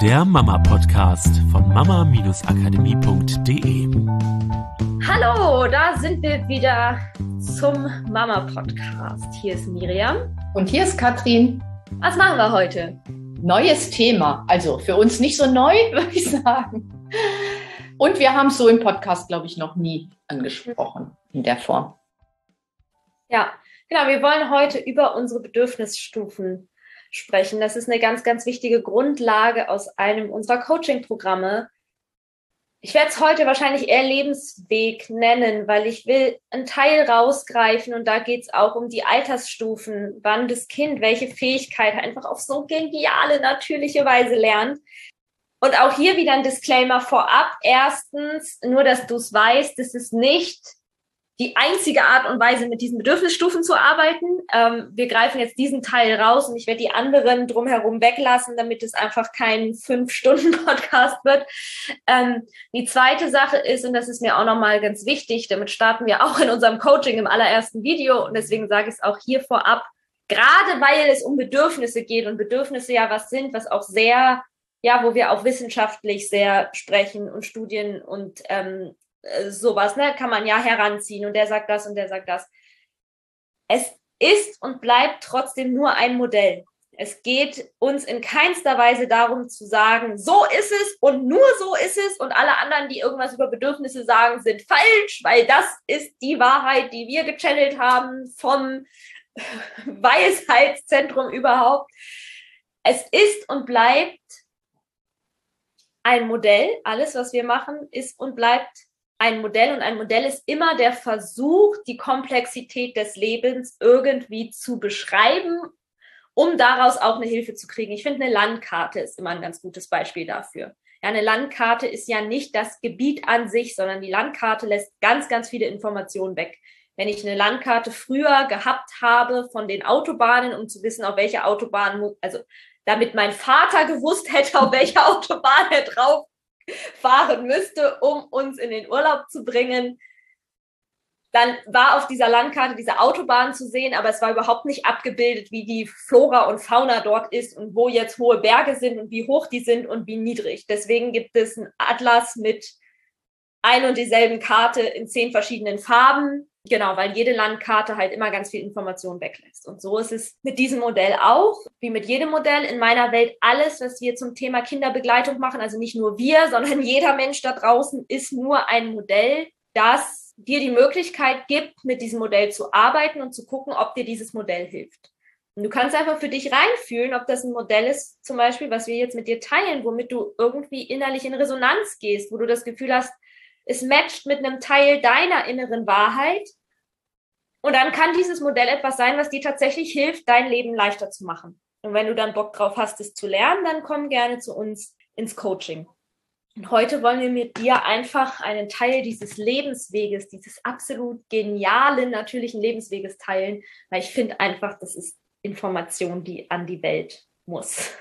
der Mama-Podcast von mama-akademie.de. Hallo, da sind wir wieder zum Mama-Podcast. Hier ist Miriam. Und hier ist Katrin. Was machen wir heute? Neues Thema. Also für uns nicht so neu, würde ich sagen. Und wir haben es so im Podcast, glaube ich, noch nie angesprochen in der Form. Ja, genau. Wir wollen heute über unsere Bedürfnisstufen sprechen. Das ist eine ganz, ganz wichtige Grundlage aus einem unserer Coaching-Programme. Ich werde es heute wahrscheinlich eher Lebensweg nennen, weil ich will einen Teil rausgreifen und da geht es auch um die Altersstufen, wann das Kind welche Fähigkeit einfach auf so geniale, natürliche Weise lernt. Und auch hier wieder ein Disclaimer vorab. Erstens, nur dass du es weißt, das ist nicht die einzige Art und Weise, mit diesen Bedürfnisstufen zu arbeiten. Ähm, wir greifen jetzt diesen Teil raus und ich werde die anderen drumherum weglassen, damit es einfach kein Fünf-Stunden-Podcast wird. Ähm, die zweite Sache ist, und das ist mir auch nochmal ganz wichtig, damit starten wir auch in unserem Coaching im allerersten Video und deswegen sage ich es auch hier vorab, gerade weil es um Bedürfnisse geht und Bedürfnisse ja was sind, was auch sehr ja, wo wir auch wissenschaftlich sehr sprechen und Studien und ähm, äh, sowas, ne, kann man ja heranziehen und der sagt das und der sagt das. Es ist und bleibt trotzdem nur ein Modell. Es geht uns in keinster Weise darum zu sagen, so ist es und nur so ist es und alle anderen, die irgendwas über Bedürfnisse sagen, sind falsch, weil das ist die Wahrheit, die wir gechannelt haben vom Weisheitszentrum überhaupt. Es ist und bleibt ein Modell. Alles, was wir machen, ist und bleibt ein Modell und ein Modell ist immer der Versuch, die Komplexität des Lebens irgendwie zu beschreiben, um daraus auch eine Hilfe zu kriegen. Ich finde, eine Landkarte ist immer ein ganz gutes Beispiel dafür. Ja, eine Landkarte ist ja nicht das Gebiet an sich, sondern die Landkarte lässt ganz, ganz viele Informationen weg. Wenn ich eine Landkarte früher gehabt habe von den Autobahnen, um zu wissen, auf welche Autobahn, also damit mein Vater gewusst hätte, auf welche Autobahn er drauf fahren müsste, um uns in den Urlaub zu bringen. Dann war auf dieser Landkarte diese Autobahn zu sehen, aber es war überhaupt nicht abgebildet, wie die Flora und Fauna dort ist und wo jetzt hohe Berge sind und wie hoch die sind und wie niedrig. Deswegen gibt es einen Atlas mit ein und dieselben Karte in zehn verschiedenen Farben, Genau, weil jede Landkarte halt immer ganz viel Information weglässt. Und so ist es mit diesem Modell auch, wie mit jedem Modell in meiner Welt. Alles, was wir zum Thema Kinderbegleitung machen, also nicht nur wir, sondern jeder Mensch da draußen, ist nur ein Modell, das dir die Möglichkeit gibt, mit diesem Modell zu arbeiten und zu gucken, ob dir dieses Modell hilft. Und du kannst einfach für dich reinfühlen, ob das ein Modell ist, zum Beispiel, was wir jetzt mit dir teilen, womit du irgendwie innerlich in Resonanz gehst, wo du das Gefühl hast, es matcht mit einem Teil deiner inneren Wahrheit. Und dann kann dieses Modell etwas sein, was dir tatsächlich hilft, dein Leben leichter zu machen. Und wenn du dann Bock drauf hast, es zu lernen, dann komm gerne zu uns ins Coaching. Und heute wollen wir mit dir einfach einen Teil dieses Lebensweges, dieses absolut genialen, natürlichen Lebensweges teilen, weil ich finde einfach, das ist Information, die an die Welt muss.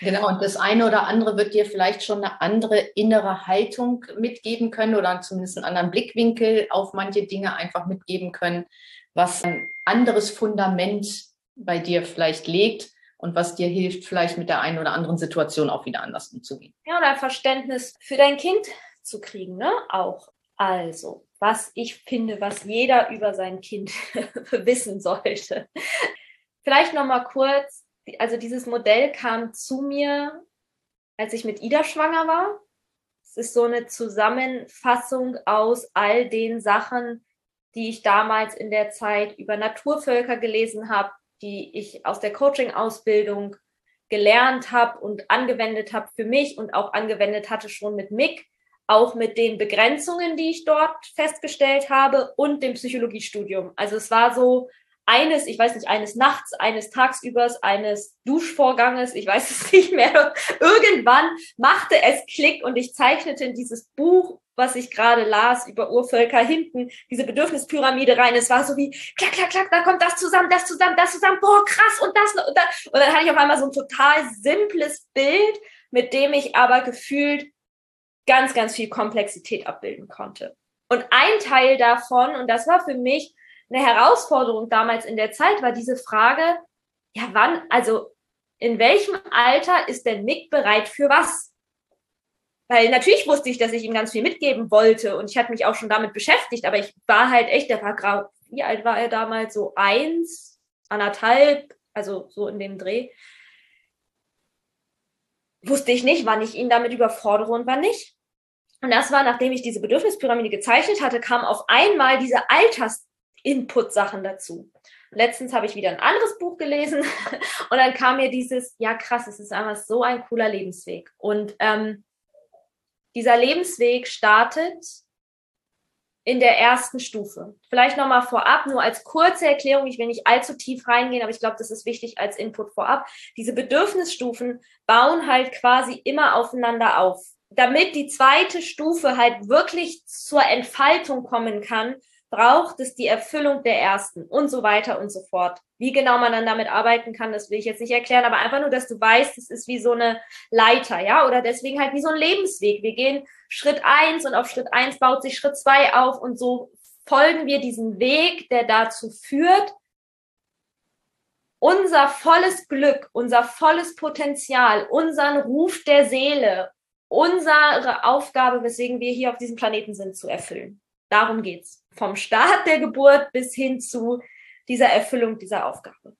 Genau, und das eine oder andere wird dir vielleicht schon eine andere innere Haltung mitgeben können oder zumindest einen anderen Blickwinkel auf manche Dinge einfach mitgeben können, was ein anderes Fundament bei dir vielleicht legt und was dir hilft, vielleicht mit der einen oder anderen Situation auch wieder anders umzugehen. Ja, oder Verständnis für dein Kind zu kriegen, ne? Auch. Also, was ich finde, was jeder über sein Kind wissen sollte. Vielleicht noch mal kurz also dieses Modell kam zu mir, als ich mit Ida schwanger war. Es ist so eine Zusammenfassung aus all den Sachen, die ich damals in der Zeit über Naturvölker gelesen habe, die ich aus der Coaching-Ausbildung gelernt habe und angewendet habe für mich und auch angewendet hatte schon mit Mick, auch mit den Begrenzungen, die ich dort festgestellt habe und dem Psychologiestudium. Also es war so eines, ich weiß nicht, eines Nachts, eines Tagsübers, eines Duschvorganges, ich weiß es nicht mehr, irgendwann machte es Klick und ich zeichnete in dieses Buch, was ich gerade las über Urvölker hinten, diese Bedürfnispyramide rein. Es war so wie, klack, klack, klack, da kommt das zusammen, das zusammen, das zusammen, boah, krass und das und das. Und dann hatte ich auf einmal so ein total simples Bild, mit dem ich aber gefühlt ganz, ganz viel Komplexität abbilden konnte. Und ein Teil davon, und das war für mich eine Herausforderung damals in der Zeit war diese Frage, ja, wann, also in welchem Alter ist denn Nick bereit für was? Weil natürlich wusste ich, dass ich ihm ganz viel mitgeben wollte und ich hatte mich auch schon damit beschäftigt, aber ich war halt echt, der war grau, wie alt war er damals? So eins, anderthalb, also so in dem Dreh. Wusste ich nicht, wann ich ihn damit überfordere und wann nicht. Und das war, nachdem ich diese Bedürfnispyramide gezeichnet hatte, kam auf einmal diese Alters-Input-Sachen dazu. Letztens habe ich wieder ein anderes Buch gelesen und dann kam mir dieses, ja krass, es ist einfach so ein cooler Lebensweg. Und ähm, dieser Lebensweg startet in der ersten Stufe. Vielleicht nochmal vorab, nur als kurze Erklärung, ich will nicht allzu tief reingehen, aber ich glaube, das ist wichtig als Input vorab. Diese Bedürfnisstufen bauen halt quasi immer aufeinander auf. Damit die zweite Stufe halt wirklich zur Entfaltung kommen kann, braucht es die Erfüllung der ersten und so weiter und so fort. Wie genau man dann damit arbeiten kann, das will ich jetzt nicht erklären, aber einfach nur, dass du weißt, es ist wie so eine Leiter, ja, oder deswegen halt wie so ein Lebensweg. Wir gehen Schritt eins und auf Schritt eins baut sich Schritt zwei auf und so folgen wir diesem Weg, der dazu führt, unser volles Glück, unser volles Potenzial, unseren Ruf der Seele, unsere Aufgabe, weswegen wir hier auf diesem Planeten sind, zu erfüllen. Darum geht's vom Start der Geburt bis hin zu dieser Erfüllung dieser Aufgabe.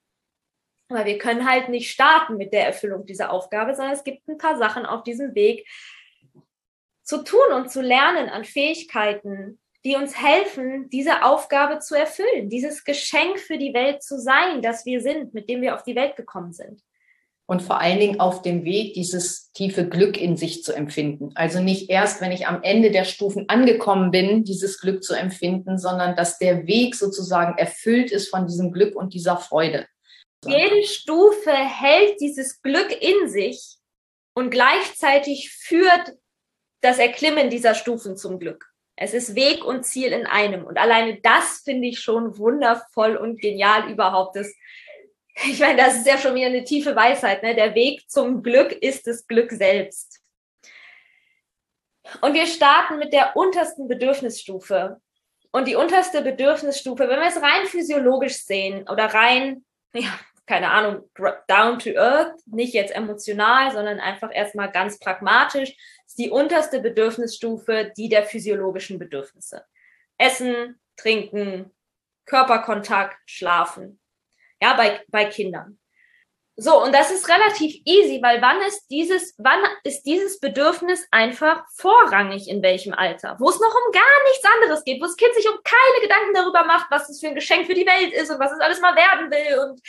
Aber wir können halt nicht starten mit der Erfüllung dieser Aufgabe, sondern es gibt ein paar Sachen auf diesem Weg zu tun und zu lernen an Fähigkeiten, die uns helfen, diese Aufgabe zu erfüllen, dieses Geschenk für die Welt zu sein, das wir sind, mit dem wir auf die Welt gekommen sind und vor allen Dingen auf dem Weg, dieses tiefe Glück in sich zu empfinden. Also nicht erst, wenn ich am Ende der Stufen angekommen bin, dieses Glück zu empfinden, sondern dass der Weg sozusagen erfüllt ist von diesem Glück und dieser Freude. Jede Stufe hält dieses Glück in sich und gleichzeitig führt das Erklimmen dieser Stufen zum Glück. Es ist Weg und Ziel in einem. Und alleine das finde ich schon wundervoll und genial überhaupt. Das ich meine, das ist ja schon wieder eine tiefe Weisheit. Ne? Der Weg zum Glück ist das Glück selbst. Und wir starten mit der untersten Bedürfnisstufe. Und die unterste Bedürfnisstufe, wenn wir es rein physiologisch sehen oder rein, ja, keine Ahnung, down to earth, nicht jetzt emotional, sondern einfach erstmal ganz pragmatisch, ist die unterste Bedürfnisstufe die der physiologischen Bedürfnisse. Essen, trinken, Körperkontakt, schlafen ja, bei, bei Kindern. So, und das ist relativ easy, weil wann ist dieses, wann ist dieses Bedürfnis einfach vorrangig in welchem Alter? Wo es noch um gar nichts anderes geht, wo das Kind sich um keine Gedanken darüber macht, was es für ein Geschenk für die Welt ist und was es alles mal werden will und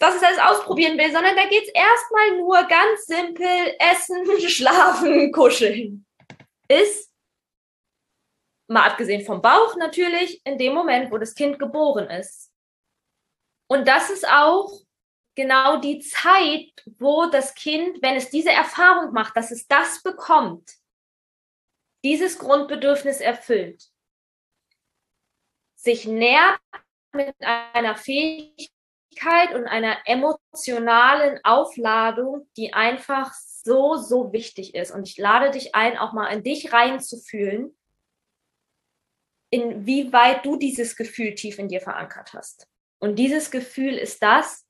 was es alles ausprobieren will, sondern da geht es erstmal nur ganz simpel essen, schlafen, kuscheln. Ist, mal abgesehen vom Bauch natürlich, in dem Moment, wo das Kind geboren ist und das ist auch genau die Zeit, wo das Kind, wenn es diese Erfahrung macht, dass es das bekommt, dieses Grundbedürfnis erfüllt, sich nährt mit einer Fähigkeit und einer emotionalen Aufladung, die einfach so, so wichtig ist. Und ich lade dich ein, auch mal in dich reinzufühlen, inwieweit du dieses Gefühl tief in dir verankert hast. Und dieses Gefühl ist das,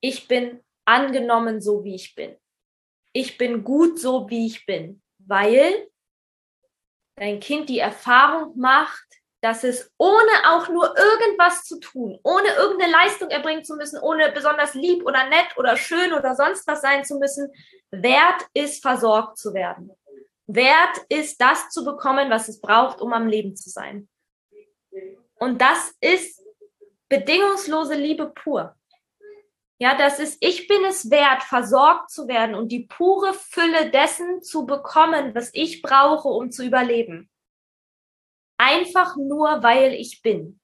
ich bin angenommen so, wie ich bin. Ich bin gut so, wie ich bin, weil dein Kind die Erfahrung macht, dass es ohne auch nur irgendwas zu tun, ohne irgendeine Leistung erbringen zu müssen, ohne besonders lieb oder nett oder schön oder sonst was sein zu müssen, wert ist, versorgt zu werden. Wert ist, das zu bekommen, was es braucht, um am Leben zu sein. Und das ist bedingungslose Liebe pur. Ja, das ist, ich bin es wert, versorgt zu werden und die pure Fülle dessen zu bekommen, was ich brauche, um zu überleben. Einfach nur, weil ich bin.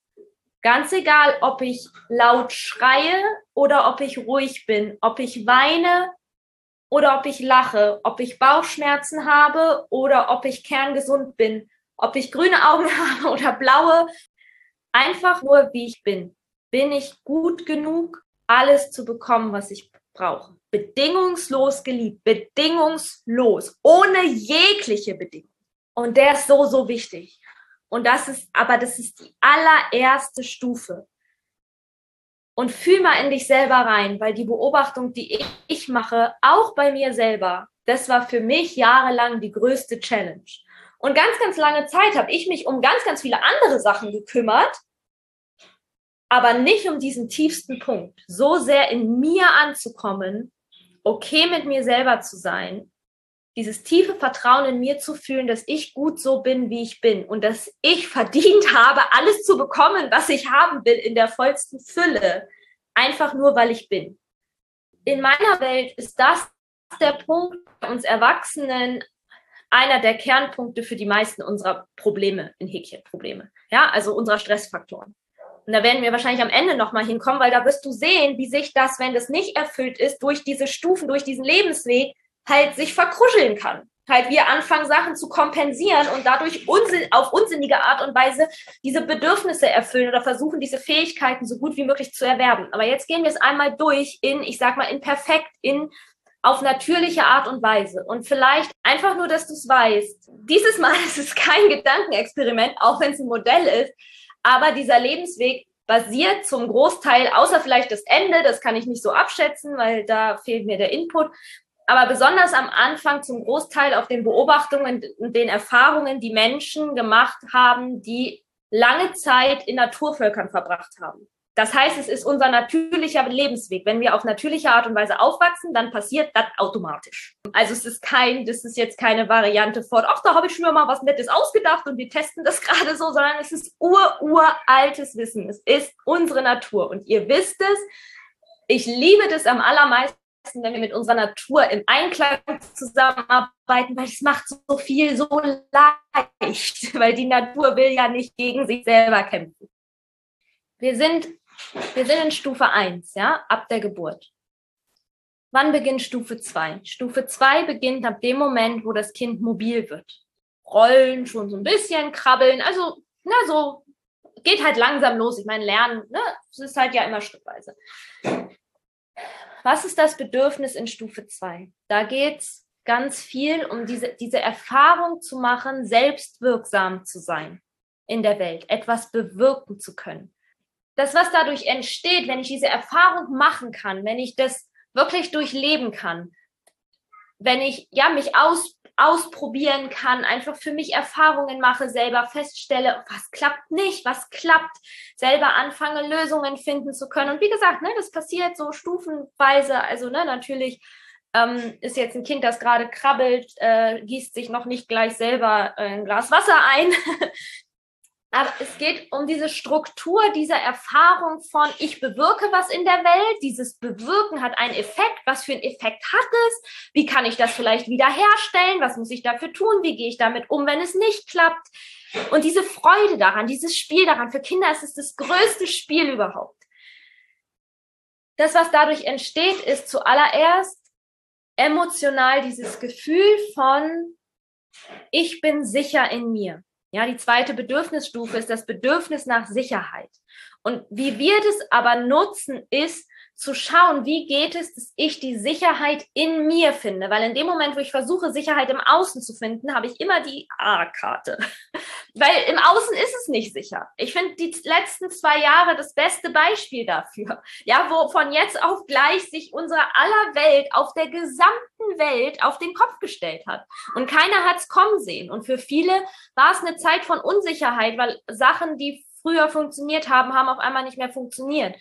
Ganz egal, ob ich laut schreie oder ob ich ruhig bin, ob ich weine oder ob ich lache, ob ich Bauchschmerzen habe oder ob ich kerngesund bin, ob ich grüne Augen habe oder blaue. Einfach nur, wie ich bin bin ich gut genug, alles zu bekommen, was ich brauche. Bedingungslos geliebt, bedingungslos, ohne jegliche Bedingung. Und der ist so, so wichtig. Und das ist, aber das ist die allererste Stufe. und fühl mal in dich selber rein, weil die Beobachtung, die ich mache, auch bei mir selber, das war für mich jahrelang die größte Challenge. Und ganz, ganz lange Zeit habe ich mich um ganz, ganz viele andere Sachen gekümmert, aber nicht um diesen tiefsten Punkt, so sehr in mir anzukommen, okay mit mir selber zu sein, dieses tiefe Vertrauen in mir zu fühlen, dass ich gut so bin, wie ich bin und dass ich verdient habe, alles zu bekommen, was ich haben will, in der vollsten Fülle, einfach nur, weil ich bin. In meiner Welt ist das der Punkt bei uns Erwachsenen einer der Kernpunkte für die meisten unserer Probleme, in Häkchen Probleme, ja, also unserer Stressfaktoren. Und da werden wir wahrscheinlich am Ende nochmal hinkommen, weil da wirst du sehen, wie sich das, wenn das nicht erfüllt ist, durch diese Stufen, durch diesen Lebensweg halt sich verkruscheln kann. Halt wir anfangen, Sachen zu kompensieren und dadurch unsinn, auf unsinnige Art und Weise diese Bedürfnisse erfüllen oder versuchen, diese Fähigkeiten so gut wie möglich zu erwerben. Aber jetzt gehen wir es einmal durch in, ich sag mal, in perfekt, in auf natürliche Art und Weise. Und vielleicht einfach nur, dass du es weißt. Dieses Mal ist es kein Gedankenexperiment, auch wenn es ein Modell ist. Aber dieser Lebensweg basiert zum Großteil, außer vielleicht das Ende, das kann ich nicht so abschätzen, weil da fehlt mir der Input. Aber besonders am Anfang zum Großteil auf den Beobachtungen und den Erfahrungen, die Menschen gemacht haben, die lange Zeit in Naturvölkern verbracht haben. Das heißt, es ist unser natürlicher Lebensweg. Wenn wir auf natürliche Art und Weise aufwachsen, dann passiert das automatisch. Also es ist kein, das ist jetzt keine Variante von, ach, da habe ich schon mal was Nettes ausgedacht und wir testen das gerade so, sondern es ist ur, uraltes Wissen. Es ist unsere Natur. Und ihr wisst es, ich liebe das am allermeisten, wenn wir mit unserer Natur im Einklang zusammenarbeiten, weil es macht so viel so leicht, weil die Natur will ja nicht gegen sich selber kämpfen. Wir sind wir sind in Stufe 1, ja, ab der Geburt. Wann beginnt Stufe 2? Stufe 2 beginnt ab dem Moment, wo das Kind mobil wird. Rollen, schon so ein bisschen, krabbeln, also, na, so, geht halt langsam los. Ich meine, lernen, ne, es ist halt ja immer schrittweise. Was ist das Bedürfnis in Stufe 2? Da geht es ganz viel um diese, diese Erfahrung zu machen, selbstwirksam zu sein in der Welt, etwas bewirken zu können das, was dadurch entsteht, wenn ich diese Erfahrung machen kann, wenn ich das wirklich durchleben kann, wenn ich ja mich aus, ausprobieren kann, einfach für mich Erfahrungen mache, selber feststelle, was klappt nicht, was klappt, selber anfange Lösungen finden zu können. Und wie gesagt, ne, das passiert so stufenweise. Also ne, natürlich ähm, ist jetzt ein Kind, das gerade krabbelt, äh, gießt sich noch nicht gleich selber äh, ein Glas Wasser ein. Aber es geht um diese Struktur dieser Erfahrung von, ich bewirke was in der Welt. Dieses Bewirken hat einen Effekt. Was für einen Effekt hat es? Wie kann ich das vielleicht wiederherstellen? Was muss ich dafür tun? Wie gehe ich damit um, wenn es nicht klappt? Und diese Freude daran, dieses Spiel daran, für Kinder ist es das größte Spiel überhaupt. Das, was dadurch entsteht, ist zuallererst emotional dieses Gefühl von, ich bin sicher in mir. Ja, die zweite Bedürfnisstufe ist das Bedürfnis nach Sicherheit. Und wie wir das aber nutzen, ist zu schauen, wie geht es, dass ich die Sicherheit in mir finde. Weil in dem Moment, wo ich versuche, Sicherheit im Außen zu finden, habe ich immer die A-Karte. Weil im Außen ist es nicht sicher. Ich finde die letzten zwei Jahre das beste Beispiel dafür. Ja, wo von jetzt auf gleich sich unsere aller Welt auf der gesamten Welt auf den Kopf gestellt hat. Und keiner hat es kommen sehen. Und für viele war es eine Zeit von Unsicherheit, weil Sachen, die früher funktioniert haben, haben auf einmal nicht mehr funktioniert.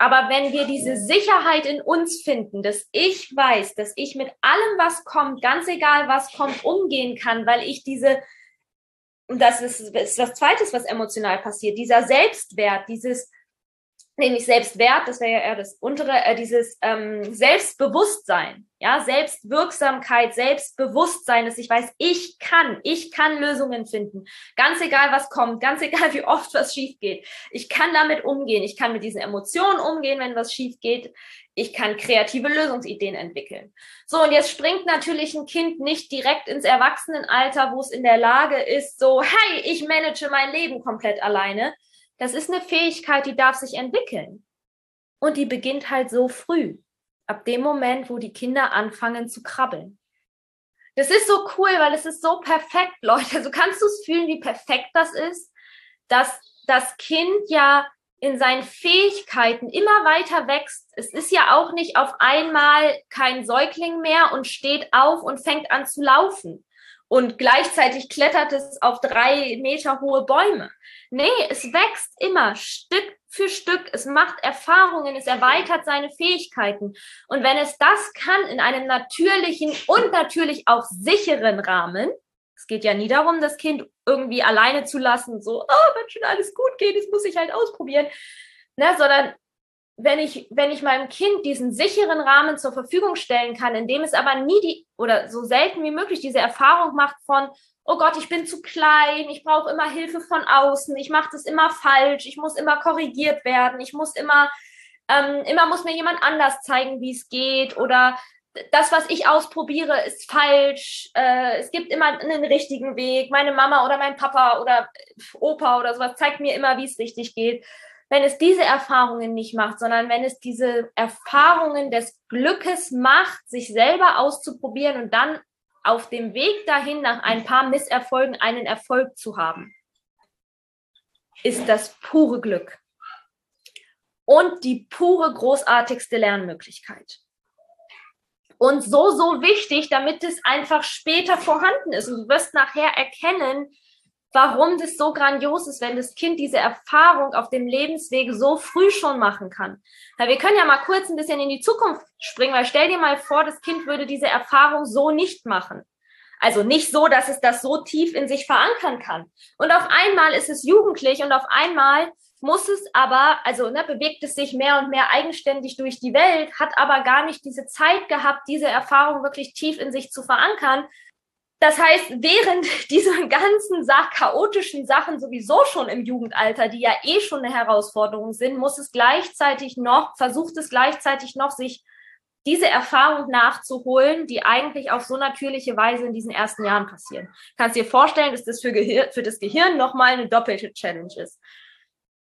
Aber wenn wir diese Sicherheit in uns finden, dass ich weiß, dass ich mit allem, was kommt, ganz egal was kommt, umgehen kann, weil ich diese, und das ist, ist was Zweites, was emotional passiert, dieser Selbstwert, dieses, nämlich Selbstwert, das wäre ja eher das untere, äh, dieses ähm, Selbstbewusstsein, ja, Selbstwirksamkeit, Selbstbewusstsein, dass ich weiß, ich kann, ich kann Lösungen finden, ganz egal was kommt, ganz egal wie oft was schief geht. Ich kann damit umgehen, ich kann mit diesen Emotionen umgehen, wenn was schief geht. Ich kann kreative Lösungsideen entwickeln. So, und jetzt springt natürlich ein Kind nicht direkt ins Erwachsenenalter, wo es in der Lage ist, so, hey, ich manage mein Leben komplett alleine, das ist eine Fähigkeit, die darf sich entwickeln. Und die beginnt halt so früh. Ab dem Moment, wo die Kinder anfangen zu krabbeln. Das ist so cool, weil es ist so perfekt, Leute. Also kannst du es fühlen, wie perfekt das ist, dass das Kind ja in seinen Fähigkeiten immer weiter wächst. Es ist ja auch nicht auf einmal kein Säugling mehr und steht auf und fängt an zu laufen. Und gleichzeitig klettert es auf drei Meter hohe Bäume. Nee, es wächst immer Stück für Stück. Es macht Erfahrungen, es erweitert seine Fähigkeiten. Und wenn es das kann in einem natürlichen und natürlich auch sicheren Rahmen, es geht ja nie darum, das Kind irgendwie alleine zu lassen, so, oh, wenn schon alles gut geht, das muss ich halt ausprobieren, ne, sondern wenn ich, wenn ich meinem Kind diesen sicheren Rahmen zur Verfügung stellen kann, in dem es aber nie die oder so selten wie möglich diese Erfahrung macht von, oh Gott, ich bin zu klein, ich brauche immer Hilfe von außen, ich mache das immer falsch, ich muss immer korrigiert werden, ich muss immer, ähm, immer muss mir jemand anders zeigen, wie es geht oder das, was ich ausprobiere, ist falsch. Äh, es gibt immer einen richtigen Weg. Meine Mama oder mein Papa oder Opa oder sowas zeigt mir immer, wie es richtig geht. Wenn es diese Erfahrungen nicht macht, sondern wenn es diese Erfahrungen des Glückes macht, sich selber auszuprobieren und dann auf dem Weg dahin nach ein paar Misserfolgen einen Erfolg zu haben, ist das pure Glück und die pure großartigste Lernmöglichkeit und so, so wichtig, damit es einfach später vorhanden ist. Und du wirst nachher erkennen, warum das so grandios ist, wenn das Kind diese Erfahrung auf dem Lebensweg so früh schon machen kann. Ja, wir können ja mal kurz ein bisschen in die Zukunft springen, weil stell dir mal vor, das Kind würde diese Erfahrung so nicht machen. Also nicht so, dass es das so tief in sich verankern kann. Und auf einmal ist es jugendlich und auf einmal muss es aber, also ne, bewegt es sich mehr und mehr eigenständig durch die Welt, hat aber gar nicht diese Zeit gehabt, diese Erfahrung wirklich tief in sich zu verankern. Das heißt, während dieser ganzen chaotischen Sachen sowieso schon im Jugendalter, die ja eh schon eine Herausforderung sind, muss es gleichzeitig noch, versucht es gleichzeitig noch, sich diese Erfahrung nachzuholen, die eigentlich auf so natürliche Weise in diesen ersten Jahren passieren. Kannst dir vorstellen, dass das für, Gehir für das Gehirn nochmal eine doppelte Challenge ist.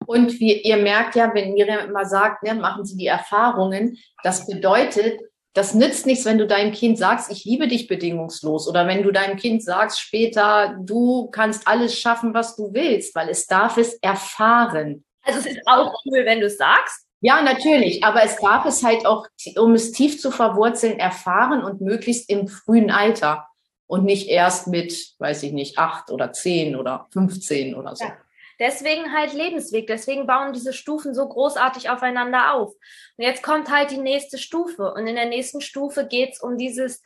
Und wie ihr merkt ja, wenn Miriam immer sagt, ne, machen Sie die Erfahrungen, das bedeutet, das nützt nichts, wenn du deinem Kind sagst, ich liebe dich bedingungslos. Oder wenn du deinem Kind sagst später, du kannst alles schaffen, was du willst, weil es darf es erfahren. Also es ist auch cool, wenn du es sagst. Ja, natürlich. Aber es darf es halt auch, um es tief zu verwurzeln, erfahren und möglichst im frühen Alter. Und nicht erst mit, weiß ich nicht, acht oder zehn oder 15 oder so. Ja. Deswegen halt Lebensweg. Deswegen bauen diese Stufen so großartig aufeinander auf. Und jetzt kommt halt die nächste Stufe. Und in der nächsten Stufe geht's um dieses,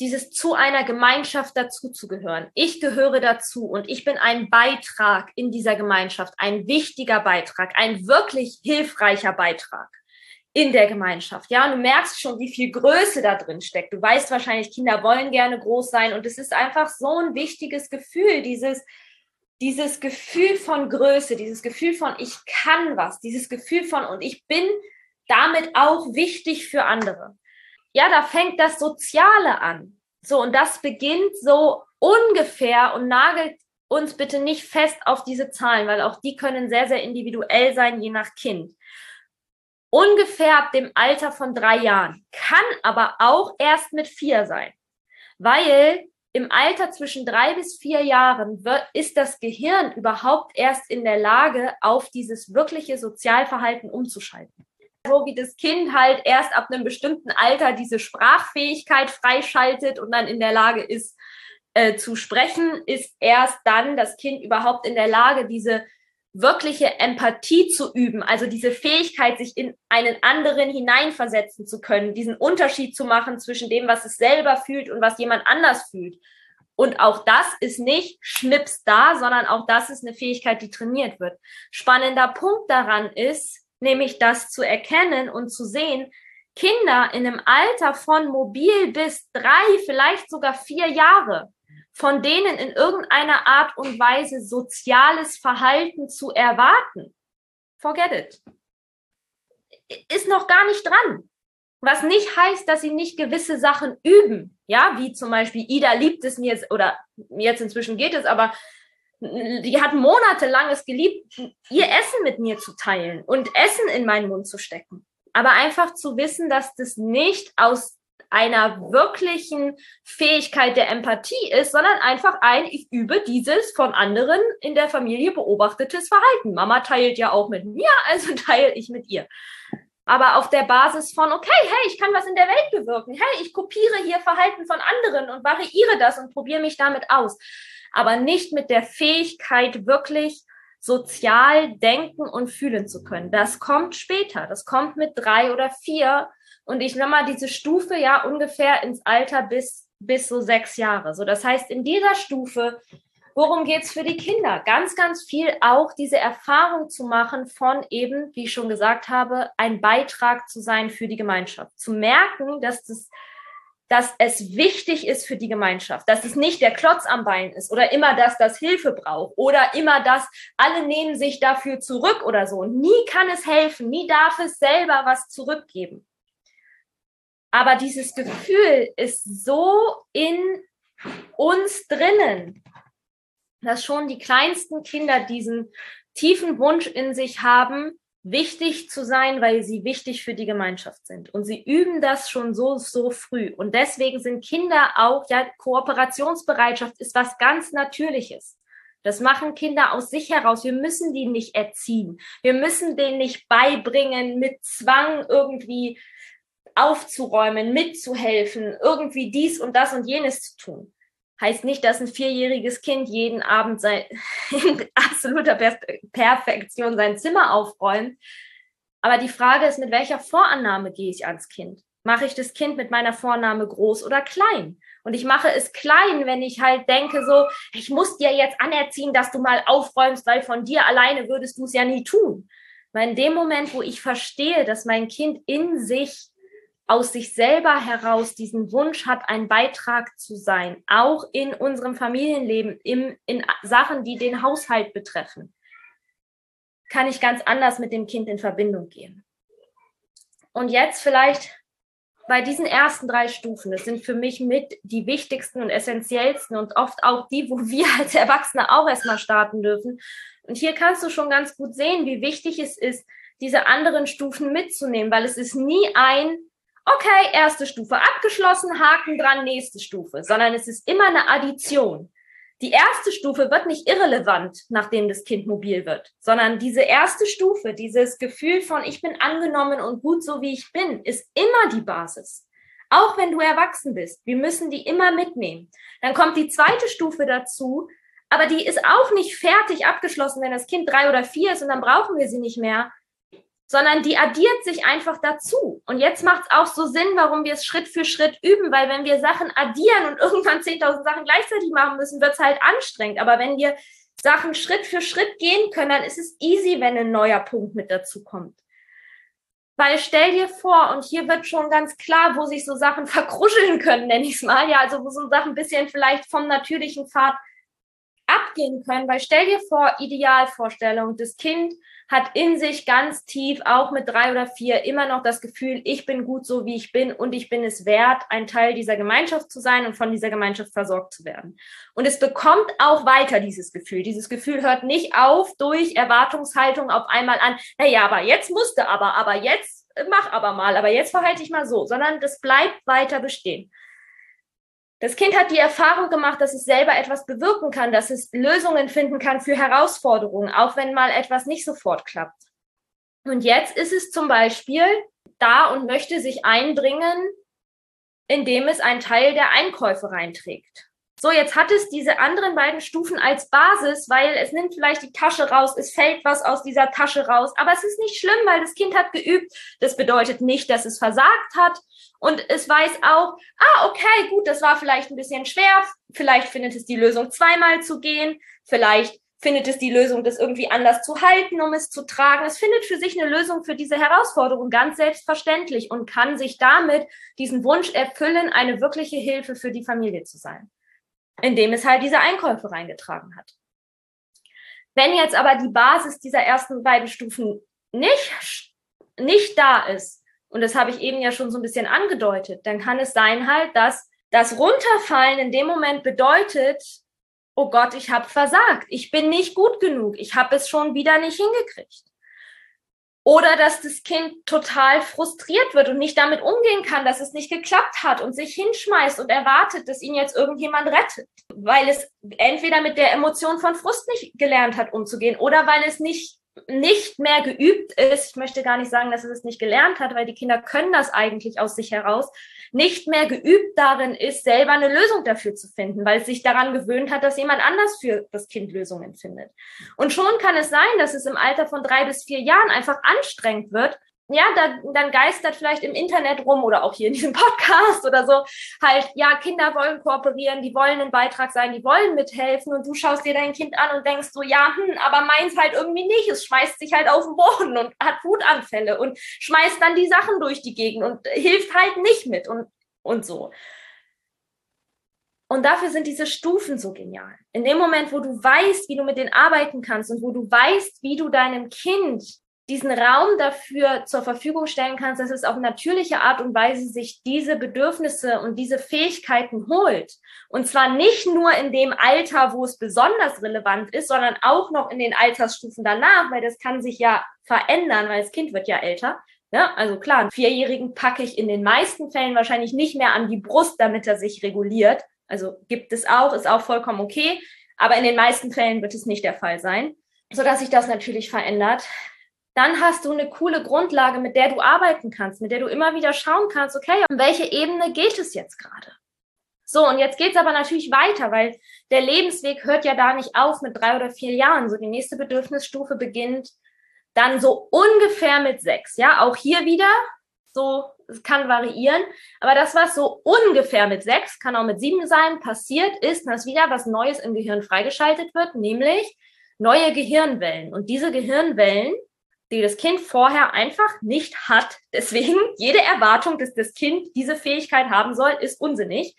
dieses zu einer Gemeinschaft dazuzugehören. Ich gehöre dazu und ich bin ein Beitrag in dieser Gemeinschaft, ein wichtiger Beitrag, ein wirklich hilfreicher Beitrag in der Gemeinschaft. Ja, und du merkst schon, wie viel Größe da drin steckt. Du weißt wahrscheinlich, Kinder wollen gerne groß sein und es ist einfach so ein wichtiges Gefühl, dieses, dieses Gefühl von Größe, dieses Gefühl von ich kann was, dieses Gefühl von und ich bin damit auch wichtig für andere. Ja, da fängt das Soziale an. So, und das beginnt so ungefähr und nagelt uns bitte nicht fest auf diese Zahlen, weil auch die können sehr, sehr individuell sein, je nach Kind. Ungefähr ab dem Alter von drei Jahren, kann aber auch erst mit vier sein, weil im Alter zwischen drei bis vier Jahren wird, ist das Gehirn überhaupt erst in der Lage, auf dieses wirkliche Sozialverhalten umzuschalten. So wie das Kind halt erst ab einem bestimmten Alter diese Sprachfähigkeit freischaltet und dann in der Lage ist, äh, zu sprechen, ist erst dann das Kind überhaupt in der Lage, diese wirkliche Empathie zu üben, also diese Fähigkeit, sich in einen anderen hineinversetzen zu können, diesen Unterschied zu machen zwischen dem, was es selber fühlt und was jemand anders fühlt. Und auch das ist nicht schnips da, sondern auch das ist eine Fähigkeit, die trainiert wird. Spannender Punkt daran ist, nämlich das zu erkennen und zu sehen, Kinder in einem Alter von mobil bis drei, vielleicht sogar vier Jahre, von denen in irgendeiner Art und Weise soziales Verhalten zu erwarten, forget it. Ist noch gar nicht dran. Was nicht heißt, dass sie nicht gewisse Sachen üben. Ja, wie zum Beispiel, Ida liebt es mir oder jetzt inzwischen geht es, aber die hat monatelang es geliebt, ihr Essen mit mir zu teilen und Essen in meinen Mund zu stecken. Aber einfach zu wissen, dass das nicht aus einer wirklichen Fähigkeit der Empathie ist, sondern einfach ein, ich übe dieses von anderen in der Familie beobachtetes Verhalten. Mama teilt ja auch mit mir, also teile ich mit ihr. Aber auf der Basis von, okay, hey, ich kann was in der Welt bewirken. Hey, ich kopiere hier Verhalten von anderen und variiere das und probiere mich damit aus. Aber nicht mit der Fähigkeit, wirklich sozial denken und fühlen zu können. Das kommt später. Das kommt mit drei oder vier. Und ich nehme mal diese Stufe ja ungefähr ins Alter bis, bis so sechs Jahre. So, das heißt, in dieser Stufe, worum geht's für die Kinder? Ganz, ganz viel auch diese Erfahrung zu machen von eben, wie ich schon gesagt habe, ein Beitrag zu sein für die Gemeinschaft. Zu merken, dass das dass es wichtig ist für die Gemeinschaft, dass es nicht der Klotz am Bein ist oder immer, dass das Hilfe braucht oder immer, dass alle nehmen sich dafür zurück oder so. Nie kann es helfen, nie darf es selber was zurückgeben. Aber dieses Gefühl ist so in uns drinnen, dass schon die kleinsten Kinder diesen tiefen Wunsch in sich haben, wichtig zu sein, weil sie wichtig für die Gemeinschaft sind. Und sie üben das schon so, so früh. Und deswegen sind Kinder auch, ja, Kooperationsbereitschaft ist was ganz Natürliches. Das machen Kinder aus sich heraus. Wir müssen die nicht erziehen. Wir müssen denen nicht beibringen, mit Zwang irgendwie aufzuräumen, mitzuhelfen, irgendwie dies und das und jenes zu tun heißt nicht, dass ein vierjähriges Kind jeden Abend sein, in absoluter Perfektion sein Zimmer aufräumt. Aber die Frage ist, mit welcher Vorannahme gehe ich ans Kind? Mache ich das Kind mit meiner Vorname groß oder klein? Und ich mache es klein, wenn ich halt denke, so, ich muss dir jetzt anerziehen, dass du mal aufräumst, weil von dir alleine würdest du es ja nie tun. Weil in dem Moment, wo ich verstehe, dass mein Kind in sich aus sich selber heraus diesen Wunsch hat, ein Beitrag zu sein, auch in unserem Familienleben, im, in Sachen, die den Haushalt betreffen, kann ich ganz anders mit dem Kind in Verbindung gehen. Und jetzt vielleicht bei diesen ersten drei Stufen, das sind für mich mit die wichtigsten und essentiellsten und oft auch die, wo wir als Erwachsene auch erstmal starten dürfen. Und hier kannst du schon ganz gut sehen, wie wichtig es ist, diese anderen Stufen mitzunehmen, weil es ist nie ein, okay, erste Stufe abgeschlossen, Haken dran, nächste Stufe, sondern es ist immer eine Addition. Die erste Stufe wird nicht irrelevant, nachdem das Kind mobil wird, sondern diese erste Stufe, dieses Gefühl von ich bin angenommen und gut so wie ich bin, ist immer die Basis. Auch wenn du erwachsen bist, wir müssen die immer mitnehmen. Dann kommt die zweite Stufe dazu, aber die ist auch nicht fertig abgeschlossen, wenn das Kind drei oder vier ist und dann brauchen wir sie nicht mehr, sondern die addiert sich einfach dazu. Und jetzt macht es auch so Sinn, warum wir es Schritt für Schritt üben, weil wenn wir Sachen addieren und irgendwann 10.000 Sachen gleichzeitig machen müssen, wird es halt anstrengend. Aber wenn wir Sachen Schritt für Schritt gehen können, dann ist es easy, wenn ein neuer Punkt mit dazu kommt. Weil stell dir vor, und hier wird schon ganz klar, wo sich so Sachen verkruscheln können, nenne ich es mal, ja, also wo so Sachen ein bisschen vielleicht vom natürlichen Pfad abgehen können, weil stell dir vor, Idealvorstellung, das Kind hat in sich ganz tief, auch mit drei oder vier, immer noch das Gefühl, ich bin gut so, wie ich bin und ich bin es wert, ein Teil dieser Gemeinschaft zu sein und von dieser Gemeinschaft versorgt zu werden. Und es bekommt auch weiter dieses Gefühl. Dieses Gefühl hört nicht auf durch Erwartungshaltung auf einmal an, naja, aber jetzt musste aber, aber jetzt mach aber mal, aber jetzt verhalte ich mal so, sondern das bleibt weiter bestehen. Das Kind hat die Erfahrung gemacht, dass es selber etwas bewirken kann, dass es Lösungen finden kann für Herausforderungen, auch wenn mal etwas nicht sofort klappt. Und jetzt ist es zum Beispiel da und möchte sich einbringen, indem es einen Teil der Einkäufe reinträgt. So, jetzt hat es diese anderen beiden Stufen als Basis, weil es nimmt vielleicht die Tasche raus, es fällt was aus dieser Tasche raus, aber es ist nicht schlimm, weil das Kind hat geübt. Das bedeutet nicht, dass es versagt hat, und es weiß auch, ah, okay, gut, das war vielleicht ein bisschen schwer. Vielleicht findet es die Lösung, zweimal zu gehen. Vielleicht findet es die Lösung, das irgendwie anders zu halten, um es zu tragen. Es findet für sich eine Lösung für diese Herausforderung ganz selbstverständlich und kann sich damit diesen Wunsch erfüllen, eine wirkliche Hilfe für die Familie zu sein, indem es halt diese Einkäufe reingetragen hat. Wenn jetzt aber die Basis dieser ersten beiden Stufen nicht, nicht da ist, und das habe ich eben ja schon so ein bisschen angedeutet, dann kann es sein halt, dass das Runterfallen in dem Moment bedeutet, oh Gott, ich habe versagt, ich bin nicht gut genug, ich habe es schon wieder nicht hingekriegt. Oder dass das Kind total frustriert wird und nicht damit umgehen kann, dass es nicht geklappt hat und sich hinschmeißt und erwartet, dass ihn jetzt irgendjemand rettet, weil es entweder mit der Emotion von Frust nicht gelernt hat, umzugehen oder weil es nicht nicht mehr geübt ist, ich möchte gar nicht sagen, dass es es nicht gelernt hat, weil die Kinder können das eigentlich aus sich heraus, nicht mehr geübt darin ist, selber eine Lösung dafür zu finden, weil es sich daran gewöhnt hat, dass jemand anders für das Kind Lösungen findet. Und schon kann es sein, dass es im Alter von drei bis vier Jahren einfach anstrengend wird, ja, da, dann geistert vielleicht im Internet rum oder auch hier in diesem Podcast oder so, halt, ja, Kinder wollen kooperieren, die wollen ein Beitrag sein, die wollen mithelfen und du schaust dir dein Kind an und denkst so, ja, hm, aber meins halt irgendwie nicht. Es schmeißt sich halt auf den Boden und hat Wutanfälle und schmeißt dann die Sachen durch die Gegend und hilft halt nicht mit und, und so. Und dafür sind diese Stufen so genial. In dem Moment, wo du weißt, wie du mit denen arbeiten kannst und wo du weißt, wie du deinem Kind diesen Raum dafür zur Verfügung stellen kannst, dass es auf natürliche Art und Weise sich diese Bedürfnisse und diese Fähigkeiten holt. Und zwar nicht nur in dem Alter, wo es besonders relevant ist, sondern auch noch in den Altersstufen danach, weil das kann sich ja verändern, weil das Kind wird ja älter. Ja, also klar, einen Vierjährigen packe ich in den meisten Fällen wahrscheinlich nicht mehr an die Brust, damit er sich reguliert. Also gibt es auch, ist auch vollkommen okay. Aber in den meisten Fällen wird es nicht der Fall sein, so dass sich das natürlich verändert dann hast du eine coole Grundlage, mit der du arbeiten kannst, mit der du immer wieder schauen kannst, okay, um welche Ebene geht es jetzt gerade? So, und jetzt geht's aber natürlich weiter, weil der Lebensweg hört ja da nicht auf mit drei oder vier Jahren. So, die nächste Bedürfnisstufe beginnt dann so ungefähr mit sechs. Ja, auch hier wieder, so, es kann variieren. Aber das, was so ungefähr mit sechs, kann auch mit sieben sein, passiert ist, dass wieder was Neues im Gehirn freigeschaltet wird, nämlich neue Gehirnwellen. Und diese Gehirnwellen die das Kind vorher einfach nicht hat. Deswegen jede Erwartung, dass das Kind diese Fähigkeit haben soll, ist unsinnig.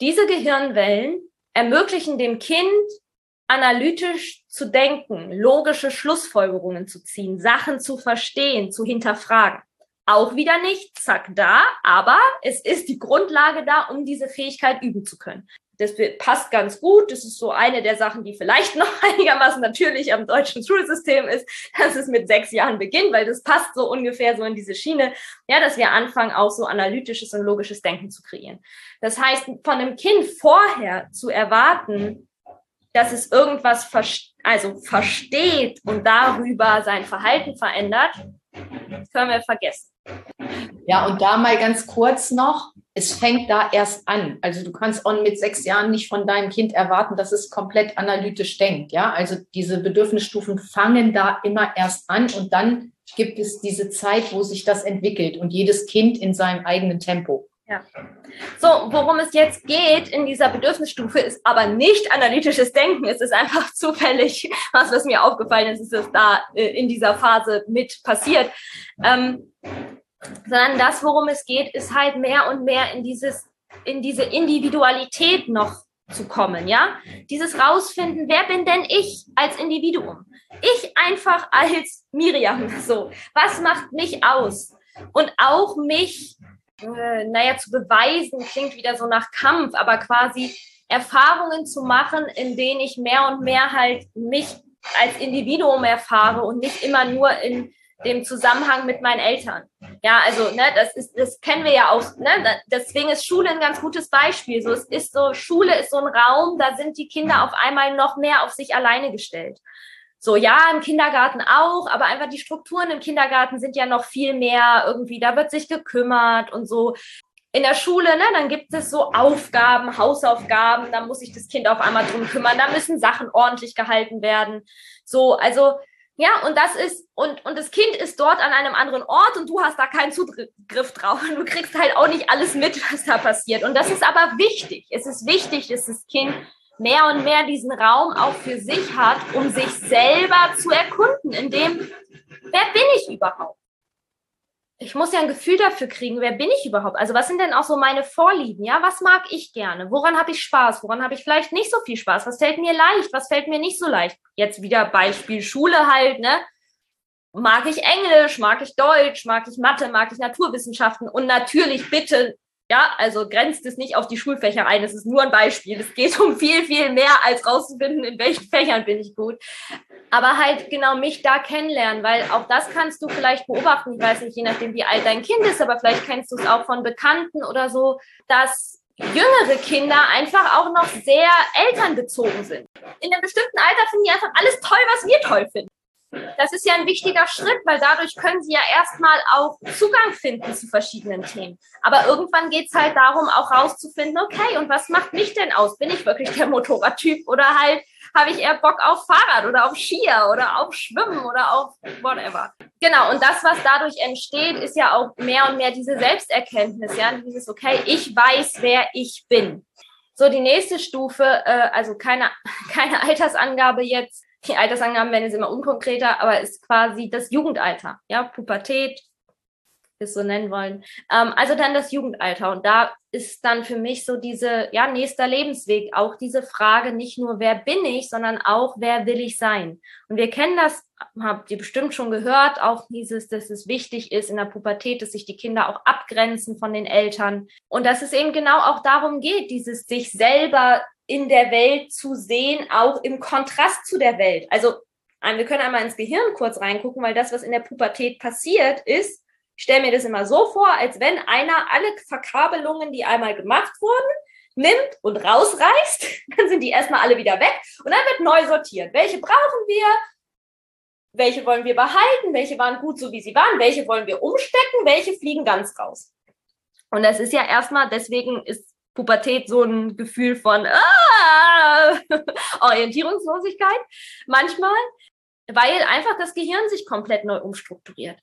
Diese Gehirnwellen ermöglichen dem Kind analytisch zu denken, logische Schlussfolgerungen zu ziehen, Sachen zu verstehen, zu hinterfragen. Auch wieder nicht, zack, da, aber es ist die Grundlage da, um diese Fähigkeit üben zu können das passt ganz gut. Das ist so eine der Sachen, die vielleicht noch einigermaßen natürlich am deutschen Schulsystem ist, dass es mit sechs Jahren beginnt, weil das passt so ungefähr so in diese Schiene, ja, dass wir anfangen, auch so analytisches und logisches Denken zu kreieren. Das heißt, von einem Kind vorher zu erwarten, dass es irgendwas ver also versteht und darüber sein Verhalten verändert, können wir vergessen. Ja, und da mal ganz kurz noch, es fängt da erst an. Also du kannst auch mit sechs Jahren nicht von deinem Kind erwarten, dass es komplett analytisch denkt. Ja, also diese Bedürfnisstufen fangen da immer erst an und dann gibt es diese Zeit, wo sich das entwickelt und jedes Kind in seinem eigenen Tempo. Ja. So, worum es jetzt geht in dieser Bedürfnisstufe, ist aber nicht analytisches Denken. Es ist einfach zufällig, was, was mir aufgefallen ist, ist es da äh, in dieser Phase mit passiert. Ähm, sondern das, worum es geht, ist halt mehr und mehr in dieses, in diese Individualität noch zu kommen, ja? Dieses rausfinden, wer bin denn ich als Individuum? Ich einfach als Miriam, so. Was macht mich aus? Und auch mich, äh, naja, zu beweisen, klingt wieder so nach Kampf, aber quasi Erfahrungen zu machen, in denen ich mehr und mehr halt mich als Individuum erfahre und nicht immer nur in dem Zusammenhang mit meinen Eltern. Ja, also, ne, das ist, das kennen wir ja auch, ne, deswegen ist Schule ein ganz gutes Beispiel. So, es ist so, Schule ist so ein Raum, da sind die Kinder auf einmal noch mehr auf sich alleine gestellt. So, ja, im Kindergarten auch, aber einfach die Strukturen im Kindergarten sind ja noch viel mehr irgendwie, da wird sich gekümmert und so. In der Schule, ne, dann gibt es so Aufgaben, Hausaufgaben, da muss sich das Kind auf einmal drum kümmern, da müssen Sachen ordentlich gehalten werden. So, also, ja, und das ist, und, und das Kind ist dort an einem anderen Ort und du hast da keinen Zugriff drauf. Und du kriegst halt auch nicht alles mit, was da passiert. Und das ist aber wichtig. Es ist wichtig, dass das Kind mehr und mehr diesen Raum auch für sich hat, um sich selber zu erkunden, in dem, wer bin ich überhaupt? Ich muss ja ein Gefühl dafür kriegen, wer bin ich überhaupt? Also was sind denn auch so meine Vorlieben? Ja, was mag ich gerne? Woran habe ich Spaß? Woran habe ich vielleicht nicht so viel Spaß? Was fällt mir leicht? Was fällt mir nicht so leicht? Jetzt wieder Beispiel Schule halt, ne? Mag ich Englisch? Mag ich Deutsch? Mag ich Mathe? Mag ich Naturwissenschaften? Und natürlich bitte, Ja, also grenzt es nicht auf die Schulfächer ein. Es ist nur ein Beispiel. Es geht um viel, viel mehr, als rauszufinden, in welchen Fächern bin ich gut. Aber halt genau mich da kennenlernen, weil auch das kannst du vielleicht beobachten. Ich weiß nicht, je nachdem, wie alt dein Kind ist, aber vielleicht kennst du es auch von Bekannten oder so, dass jüngere Kinder einfach auch noch sehr elternbezogen sind. In einem bestimmten Alter finden die einfach alles toll, was wir toll finden. Das ist ja ein wichtiger Schritt, weil dadurch können sie ja erstmal auch Zugang finden zu verschiedenen Themen. Aber irgendwann geht es halt darum, auch rauszufinden, okay, und was macht mich denn aus? Bin ich wirklich der Motorradtyp oder halt habe ich eher Bock auf Fahrrad oder auf Skier oder auf Schwimmen oder auf whatever. Genau, und das, was dadurch entsteht, ist ja auch mehr und mehr diese Selbsterkenntnis, ja, dieses, okay, ich weiß, wer ich bin. So, die nächste Stufe, äh, also keine, keine Altersangabe jetzt, die Altersangaben werden jetzt immer unkonkreter, aber ist quasi das Jugendalter, ja, Pubertät, wir es so nennen wollen. Ähm, also dann das Jugendalter. Und da ist dann für mich so diese, ja, nächster Lebensweg, auch diese Frage, nicht nur, wer bin ich, sondern auch, wer will ich sein? Und wir kennen das, habt ihr bestimmt schon gehört, auch dieses, dass es wichtig ist in der Pubertät, dass sich die Kinder auch abgrenzen von den Eltern. Und dass es eben genau auch darum geht, dieses sich selber in der Welt zu sehen, auch im Kontrast zu der Welt. Also wir können einmal ins Gehirn kurz reingucken, weil das, was in der Pubertät passiert, ist, ich stelle mir das immer so vor, als wenn einer alle Verkabelungen, die einmal gemacht wurden, nimmt und rausreißt, dann sind die erstmal alle wieder weg und dann wird neu sortiert. Welche brauchen wir? Welche wollen wir behalten? Welche waren gut, so wie sie waren? Welche wollen wir umstecken? Welche fliegen ganz raus? Und das ist ja erstmal, deswegen ist Pubertät so ein Gefühl von ah, Orientierungslosigkeit manchmal, weil einfach das Gehirn sich komplett neu umstrukturiert.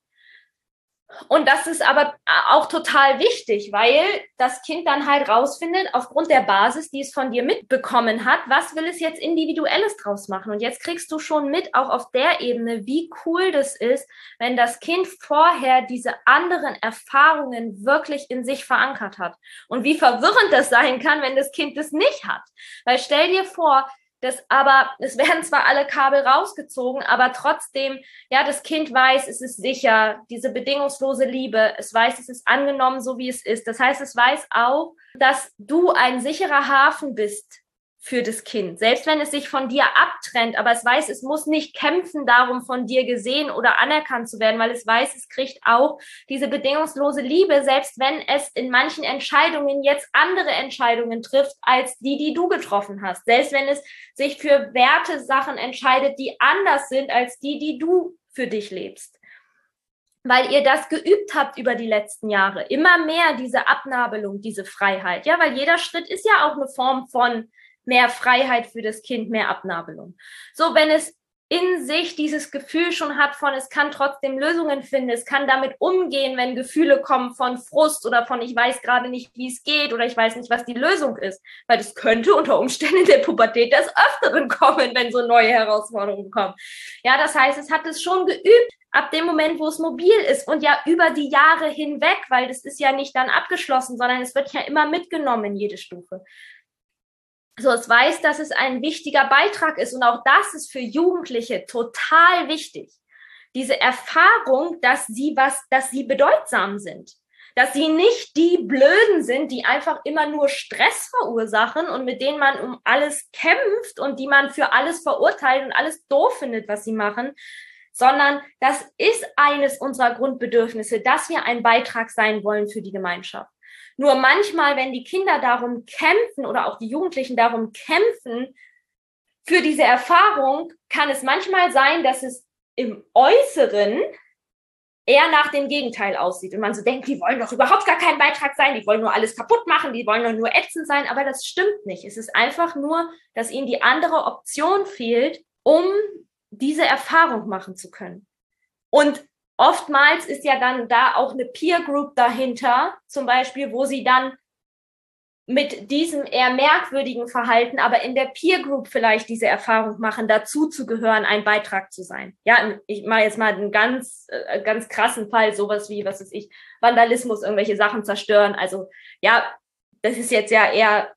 Und das ist aber auch total wichtig, weil das Kind dann halt rausfindet, aufgrund der Basis, die es von dir mitbekommen hat, was will es jetzt individuelles draus machen. Und jetzt kriegst du schon mit, auch auf der Ebene, wie cool das ist, wenn das Kind vorher diese anderen Erfahrungen wirklich in sich verankert hat. Und wie verwirrend das sein kann, wenn das Kind das nicht hat. Weil stell dir vor, das aber, es werden zwar alle Kabel rausgezogen, aber trotzdem, ja, das Kind weiß, es ist sicher, diese bedingungslose Liebe, es weiß, es ist angenommen, so wie es ist. Das heißt, es weiß auch, dass du ein sicherer Hafen bist für das Kind. Selbst wenn es sich von dir abtrennt, aber es weiß, es muss nicht kämpfen darum, von dir gesehen oder anerkannt zu werden, weil es weiß, es kriegt auch diese bedingungslose Liebe, selbst wenn es in manchen Entscheidungen jetzt andere Entscheidungen trifft, als die, die du getroffen hast. Selbst wenn es sich für Werte Sachen entscheidet, die anders sind als die, die du für dich lebst weil ihr das geübt habt über die letzten Jahre. Immer mehr diese Abnabelung, diese Freiheit. Ja, weil jeder Schritt ist ja auch eine Form von mehr Freiheit für das Kind, mehr Abnabelung. So, wenn es in sich dieses Gefühl schon hat von, es kann trotzdem Lösungen finden, es kann damit umgehen, wenn Gefühle kommen von Frust oder von, ich weiß gerade nicht, wie es geht oder ich weiß nicht, was die Lösung ist. Weil das könnte unter Umständen der Pubertät des Öfteren kommen, wenn so neue Herausforderungen kommen. Ja, das heißt, es hat es schon geübt, ab dem Moment, wo es mobil ist und ja über die Jahre hinweg, weil das ist ja nicht dann abgeschlossen, sondern es wird ja immer mitgenommen, jede Stufe so es weiß, dass es ein wichtiger Beitrag ist und auch das ist für Jugendliche total wichtig. Diese Erfahrung, dass sie was, dass sie bedeutsam sind, dass sie nicht die Blöden sind, die einfach immer nur Stress verursachen und mit denen man um alles kämpft und die man für alles verurteilt und alles doof findet, was sie machen, sondern das ist eines unserer Grundbedürfnisse, dass wir ein Beitrag sein wollen für die Gemeinschaft. Nur manchmal, wenn die Kinder darum kämpfen oder auch die Jugendlichen darum kämpfen, für diese Erfahrung, kann es manchmal sein, dass es im Äußeren eher nach dem Gegenteil aussieht. Und man so denkt, die wollen doch überhaupt gar keinen Beitrag sein, die wollen nur alles kaputt machen, die wollen doch nur ätzend sein. Aber das stimmt nicht. Es ist einfach nur, dass ihnen die andere Option fehlt, um diese Erfahrung machen zu können. Und oftmals ist ja dann da auch eine Peer Group dahinter, zum Beispiel, wo sie dann mit diesem eher merkwürdigen Verhalten, aber in der Peer Group vielleicht diese Erfahrung machen, dazu zu gehören, ein Beitrag zu sein. Ja, ich mache jetzt mal einen ganz, äh, ganz krassen Fall, sowas wie, was ist ich, Vandalismus, irgendwelche Sachen zerstören. Also ja, das ist jetzt ja eher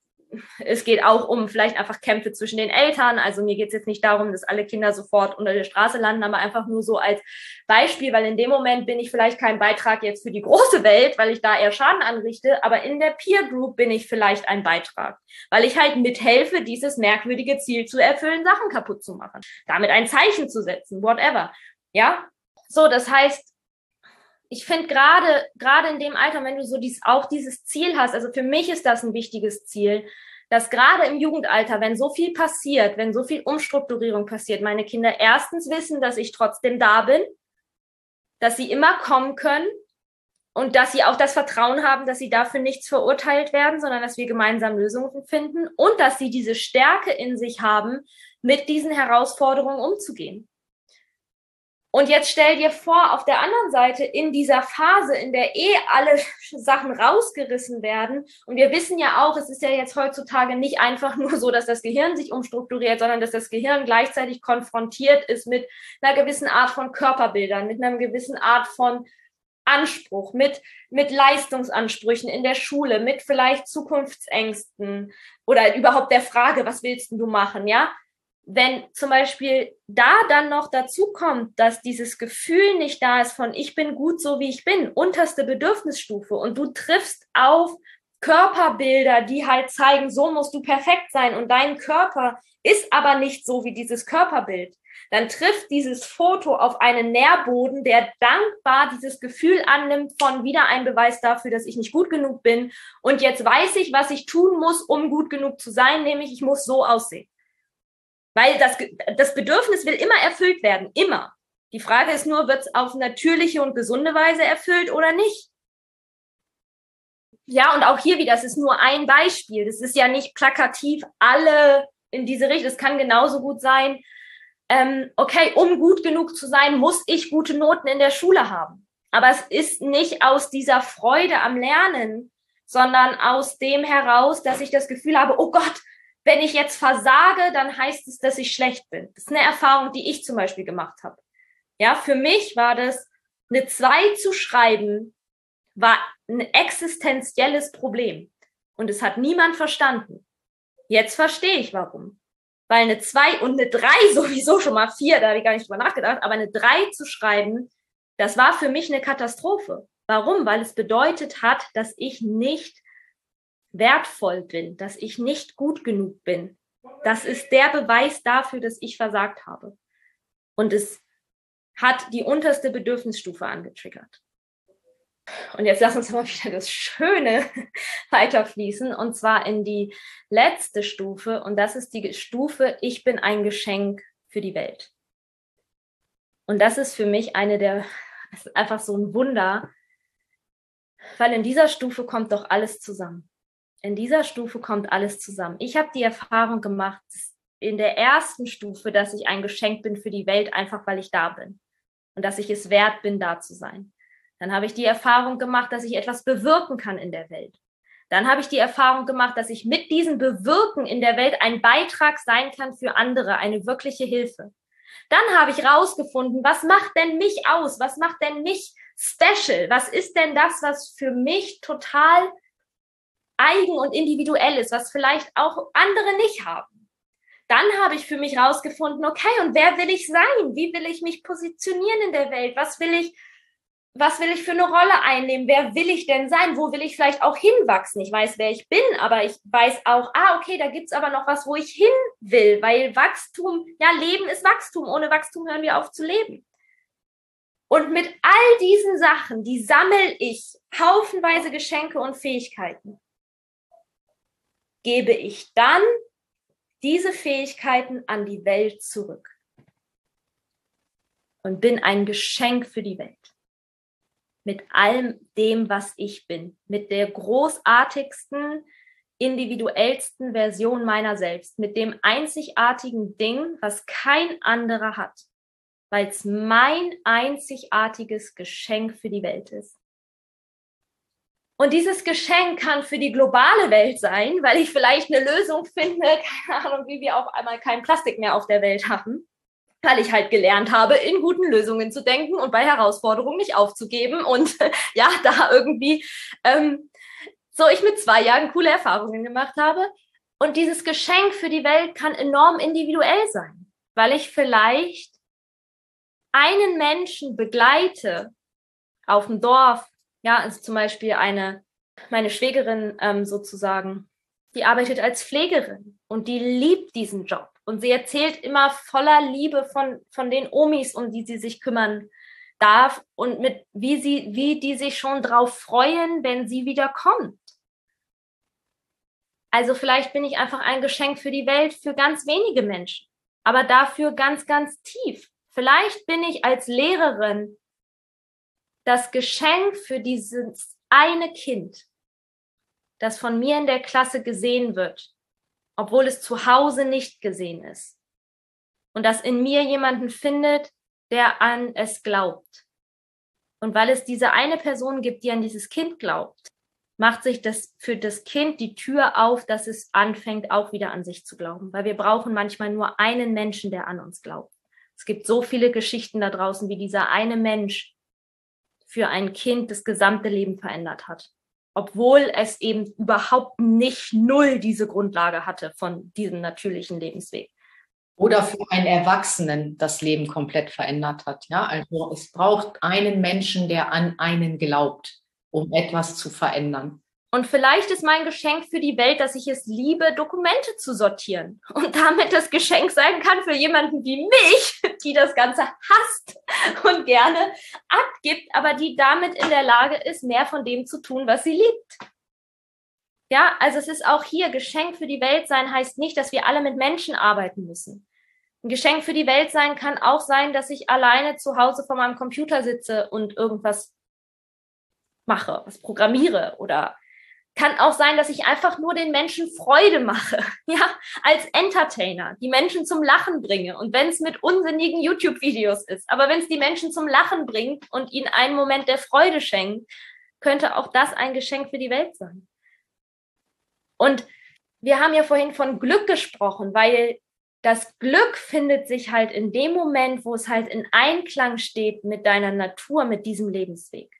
es geht auch um vielleicht einfach Kämpfe zwischen den Eltern. Also mir geht es jetzt nicht darum, dass alle Kinder sofort unter der Straße landen, aber einfach nur so als Beispiel, weil in dem Moment bin ich vielleicht kein Beitrag jetzt für die große Welt, weil ich da eher Schaden anrichte, aber in der Peer Group bin ich vielleicht ein Beitrag, weil ich halt mithelfe, dieses merkwürdige Ziel zu erfüllen, Sachen kaputt zu machen, damit ein Zeichen zu setzen, whatever. Ja, so, das heißt, ich finde gerade, gerade in dem Alter, wenn du so dies, auch dieses Ziel hast, also für mich ist das ein wichtiges Ziel, dass gerade im Jugendalter, wenn so viel passiert, wenn so viel Umstrukturierung passiert, meine Kinder erstens wissen, dass ich trotzdem da bin, dass sie immer kommen können und dass sie auch das Vertrauen haben, dass sie dafür nichts verurteilt werden, sondern dass wir gemeinsam Lösungen finden und dass sie diese Stärke in sich haben, mit diesen Herausforderungen umzugehen. Und jetzt stell dir vor, auf der anderen Seite, in dieser Phase, in der eh alle Sachen rausgerissen werden, und wir wissen ja auch, es ist ja jetzt heutzutage nicht einfach nur so, dass das Gehirn sich umstrukturiert, sondern dass das Gehirn gleichzeitig konfrontiert ist mit einer gewissen Art von Körperbildern, mit einer gewissen Art von Anspruch, mit, mit Leistungsansprüchen in der Schule, mit vielleicht Zukunftsängsten oder überhaupt der Frage, was willst du machen, ja? Wenn zum Beispiel da dann noch dazu kommt, dass dieses Gefühl nicht da ist von ich bin gut so wie ich bin, unterste Bedürfnisstufe und du triffst auf Körperbilder, die halt zeigen, so musst du perfekt sein und dein Körper ist aber nicht so wie dieses Körperbild, dann trifft dieses Foto auf einen Nährboden, der dankbar dieses Gefühl annimmt von wieder ein Beweis dafür, dass ich nicht gut genug bin und jetzt weiß ich, was ich tun muss, um gut genug zu sein, nämlich ich muss so aussehen. Weil das, das Bedürfnis will immer erfüllt werden, immer. Die Frage ist nur, wird es auf natürliche und gesunde Weise erfüllt oder nicht? Ja, und auch hier wieder, das ist nur ein Beispiel. Das ist ja nicht plakativ alle in diese Richtung. Es kann genauso gut sein, ähm, okay, um gut genug zu sein, muss ich gute Noten in der Schule haben. Aber es ist nicht aus dieser Freude am Lernen, sondern aus dem heraus, dass ich das Gefühl habe, oh Gott, wenn ich jetzt versage, dann heißt es, dass ich schlecht bin. Das ist eine Erfahrung, die ich zum Beispiel gemacht habe. Ja, für mich war das, eine 2 zu schreiben, war ein existenzielles Problem. Und es hat niemand verstanden. Jetzt verstehe ich warum. Weil eine 2 und eine 3 sowieso schon mal 4, da habe ich gar nicht drüber nachgedacht, aber eine 3 zu schreiben, das war für mich eine Katastrophe. Warum? Weil es bedeutet hat, dass ich nicht wertvoll bin, dass ich nicht gut genug bin. Das ist der Beweis dafür, dass ich versagt habe. Und es hat die unterste Bedürfnisstufe angetriggert. Und jetzt lass uns mal wieder das Schöne weiterfließen, und zwar in die letzte Stufe. Und das ist die Stufe, ich bin ein Geschenk für die Welt. Und das ist für mich eine der, einfach so ein Wunder, weil in dieser Stufe kommt doch alles zusammen in dieser Stufe kommt alles zusammen. Ich habe die Erfahrung gemacht, in der ersten Stufe, dass ich ein Geschenk bin für die Welt, einfach weil ich da bin und dass ich es wert bin, da zu sein. Dann habe ich die Erfahrung gemacht, dass ich etwas bewirken kann in der Welt. Dann habe ich die Erfahrung gemacht, dass ich mit diesem Bewirken in der Welt ein Beitrag sein kann für andere, eine wirkliche Hilfe. Dann habe ich rausgefunden, was macht denn mich aus? Was macht denn mich special? Was ist denn das, was für mich total eigen und individuell ist, was vielleicht auch andere nicht haben. Dann habe ich für mich rausgefunden, okay, und wer will ich sein? Wie will ich mich positionieren in der Welt? Was will ich, was will ich für eine Rolle einnehmen? Wer will ich denn sein? Wo will ich vielleicht auch hinwachsen? Ich weiß, wer ich bin, aber ich weiß auch, ah, okay, da gibt's aber noch was, wo ich hin will, weil Wachstum, ja, Leben ist Wachstum. Ohne Wachstum hören wir auf zu leben. Und mit all diesen Sachen, die sammel ich haufenweise Geschenke und Fähigkeiten gebe ich dann diese Fähigkeiten an die Welt zurück und bin ein Geschenk für die Welt. Mit allem dem, was ich bin, mit der großartigsten, individuellsten Version meiner selbst, mit dem einzigartigen Ding, was kein anderer hat, weil es mein einzigartiges Geschenk für die Welt ist. Und dieses Geschenk kann für die globale Welt sein, weil ich vielleicht eine Lösung finde, keine Ahnung, wie wir auf einmal kein Plastik mehr auf der Welt haben, weil ich halt gelernt habe, in guten Lösungen zu denken und bei Herausforderungen nicht aufzugeben und ja, da irgendwie, ähm, so ich mit zwei Jahren coole Erfahrungen gemacht habe. Und dieses Geschenk für die Welt kann enorm individuell sein, weil ich vielleicht einen Menschen begleite auf dem Dorf, ja, also zum Beispiel eine, meine Schwägerin ähm, sozusagen, die arbeitet als Pflegerin und die liebt diesen Job. Und sie erzählt immer voller Liebe von, von den Omis, um die sie sich kümmern darf und mit, wie sie, wie die sich schon drauf freuen, wenn sie wieder kommt. Also vielleicht bin ich einfach ein Geschenk für die Welt für ganz wenige Menschen, aber dafür ganz, ganz tief. Vielleicht bin ich als Lehrerin das Geschenk für dieses eine Kind, das von mir in der Klasse gesehen wird, obwohl es zu Hause nicht gesehen ist. Und das in mir jemanden findet, der an es glaubt. Und weil es diese eine Person gibt, die an dieses Kind glaubt, macht sich das für das Kind die Tür auf, dass es anfängt, auch wieder an sich zu glauben. Weil wir brauchen manchmal nur einen Menschen, der an uns glaubt. Es gibt so viele Geschichten da draußen, wie dieser eine Mensch für ein Kind das gesamte Leben verändert hat obwohl es eben überhaupt nicht null diese Grundlage hatte von diesem natürlichen Lebensweg. Oder für einen Erwachsenen das Leben komplett verändert hat. Ja, also es braucht einen Menschen, der an einen glaubt, um etwas zu verändern. Und vielleicht ist mein Geschenk für die Welt, dass ich es liebe, Dokumente zu sortieren und damit das Geschenk sein kann für jemanden wie mich, die das Ganze hasst und gerne abgibt, aber die damit in der Lage ist, mehr von dem zu tun, was sie liebt. Ja, also es ist auch hier Geschenk für die Welt sein heißt nicht, dass wir alle mit Menschen arbeiten müssen. Ein Geschenk für die Welt sein kann auch sein, dass ich alleine zu Hause vor meinem Computer sitze und irgendwas mache, was programmiere oder kann auch sein, dass ich einfach nur den Menschen Freude mache, ja, als Entertainer, die Menschen zum Lachen bringe. Und wenn es mit unsinnigen YouTube-Videos ist, aber wenn es die Menschen zum Lachen bringt und ihnen einen Moment der Freude schenkt, könnte auch das ein Geschenk für die Welt sein. Und wir haben ja vorhin von Glück gesprochen, weil das Glück findet sich halt in dem Moment, wo es halt in Einklang steht mit deiner Natur, mit diesem Lebensweg.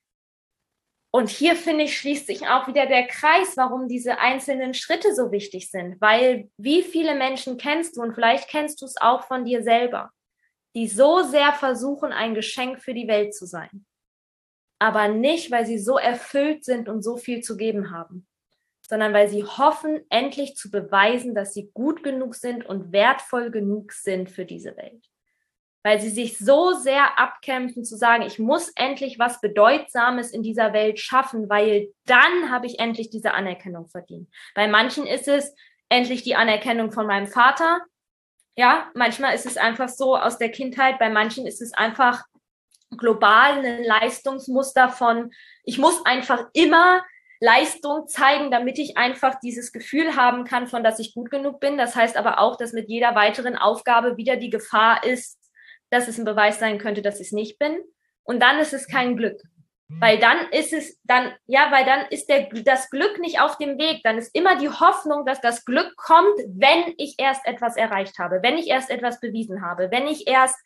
Und hier finde ich, schließt sich auch wieder der Kreis, warum diese einzelnen Schritte so wichtig sind. Weil wie viele Menschen kennst du, und vielleicht kennst du es auch von dir selber, die so sehr versuchen, ein Geschenk für die Welt zu sein. Aber nicht, weil sie so erfüllt sind und so viel zu geben haben, sondern weil sie hoffen, endlich zu beweisen, dass sie gut genug sind und wertvoll genug sind für diese Welt weil sie sich so sehr abkämpfen zu sagen, ich muss endlich was Bedeutsames in dieser Welt schaffen, weil dann habe ich endlich diese Anerkennung verdient. Bei manchen ist es endlich die Anerkennung von meinem Vater. Ja, manchmal ist es einfach so aus der Kindheit, bei manchen ist es einfach global ein Leistungsmuster von, ich muss einfach immer Leistung zeigen, damit ich einfach dieses Gefühl haben kann, von dass ich gut genug bin. Das heißt aber auch, dass mit jeder weiteren Aufgabe wieder die Gefahr ist, dass es ein Beweis sein könnte, dass ich es nicht bin. Und dann ist es kein Glück. Weil dann ist es dann, ja, weil dann ist der, das Glück nicht auf dem Weg. Dann ist immer die Hoffnung, dass das Glück kommt, wenn ich erst etwas erreicht habe, wenn ich erst etwas bewiesen habe, wenn ich erst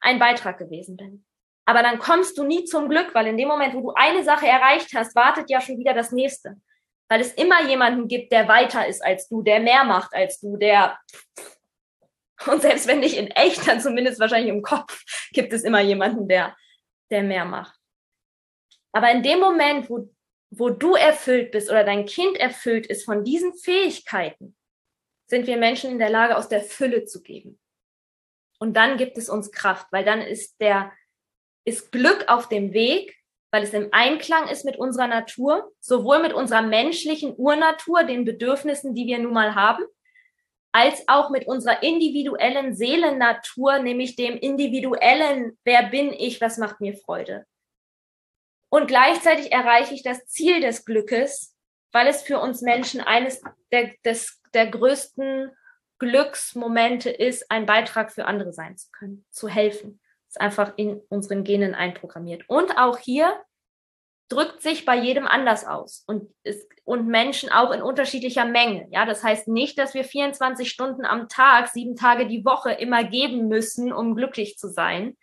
ein Beitrag gewesen bin. Aber dann kommst du nie zum Glück, weil in dem Moment, wo du eine Sache erreicht hast, wartet ja schon wieder das nächste. Weil es immer jemanden gibt, der weiter ist als du, der mehr macht als du, der und selbst wenn nicht in echt, dann zumindest wahrscheinlich im Kopf gibt es immer jemanden, der, der mehr macht. Aber in dem Moment, wo, wo du erfüllt bist oder dein Kind erfüllt ist von diesen Fähigkeiten, sind wir Menschen in der Lage, aus der Fülle zu geben. Und dann gibt es uns Kraft, weil dann ist der, ist Glück auf dem Weg, weil es im Einklang ist mit unserer Natur, sowohl mit unserer menschlichen Urnatur, den Bedürfnissen, die wir nun mal haben, als auch mit unserer individuellen Seelennatur, nämlich dem individuellen, wer bin ich, was macht mir Freude. Und gleichzeitig erreiche ich das Ziel des Glückes, weil es für uns Menschen eines der, des, der größten Glücksmomente ist, ein Beitrag für andere sein zu können, zu helfen. Das ist einfach in unseren Genen einprogrammiert. Und auch hier drückt sich bei jedem anders aus und, ist, und Menschen auch in unterschiedlicher Menge. Ja, das heißt nicht, dass wir 24 Stunden am Tag, sieben Tage die Woche immer geben müssen, um glücklich zu sein.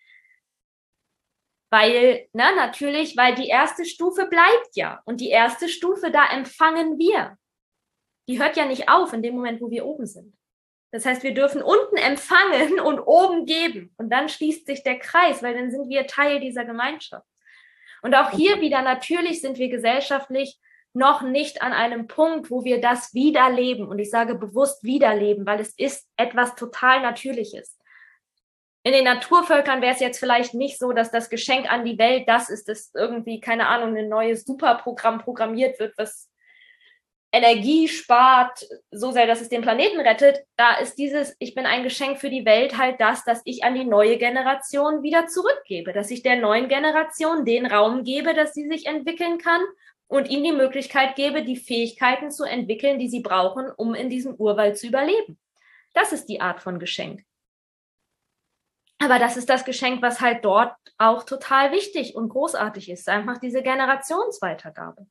Weil, na, natürlich, weil die erste Stufe bleibt ja. Und die erste Stufe, da empfangen wir. die hört ja nicht auf in dem Moment, wo wir oben sind. Das heißt, wir dürfen unten empfangen und oben geben. Und dann schließt sich der Kreis, weil dann sind wir Teil dieser Gemeinschaft. Und auch hier wieder, natürlich sind wir gesellschaftlich noch nicht an einem Punkt, wo wir das wiederleben. Und ich sage bewusst wiederleben, weil es ist etwas total Natürliches. In den Naturvölkern wäre es jetzt vielleicht nicht so, dass das Geschenk an die Welt das ist, dass irgendwie, keine Ahnung, ein neues Superprogramm programmiert wird, was Energie spart, so sehr, dass es den Planeten rettet, da ist dieses, ich bin ein Geschenk für die Welt halt das, dass ich an die neue Generation wieder zurückgebe, dass ich der neuen Generation den Raum gebe, dass sie sich entwickeln kann und ihnen die Möglichkeit gebe, die Fähigkeiten zu entwickeln, die sie brauchen, um in diesem Urwald zu überleben. Das ist die Art von Geschenk. Aber das ist das Geschenk, was halt dort auch total wichtig und großartig ist, einfach diese Generationsweitergabe.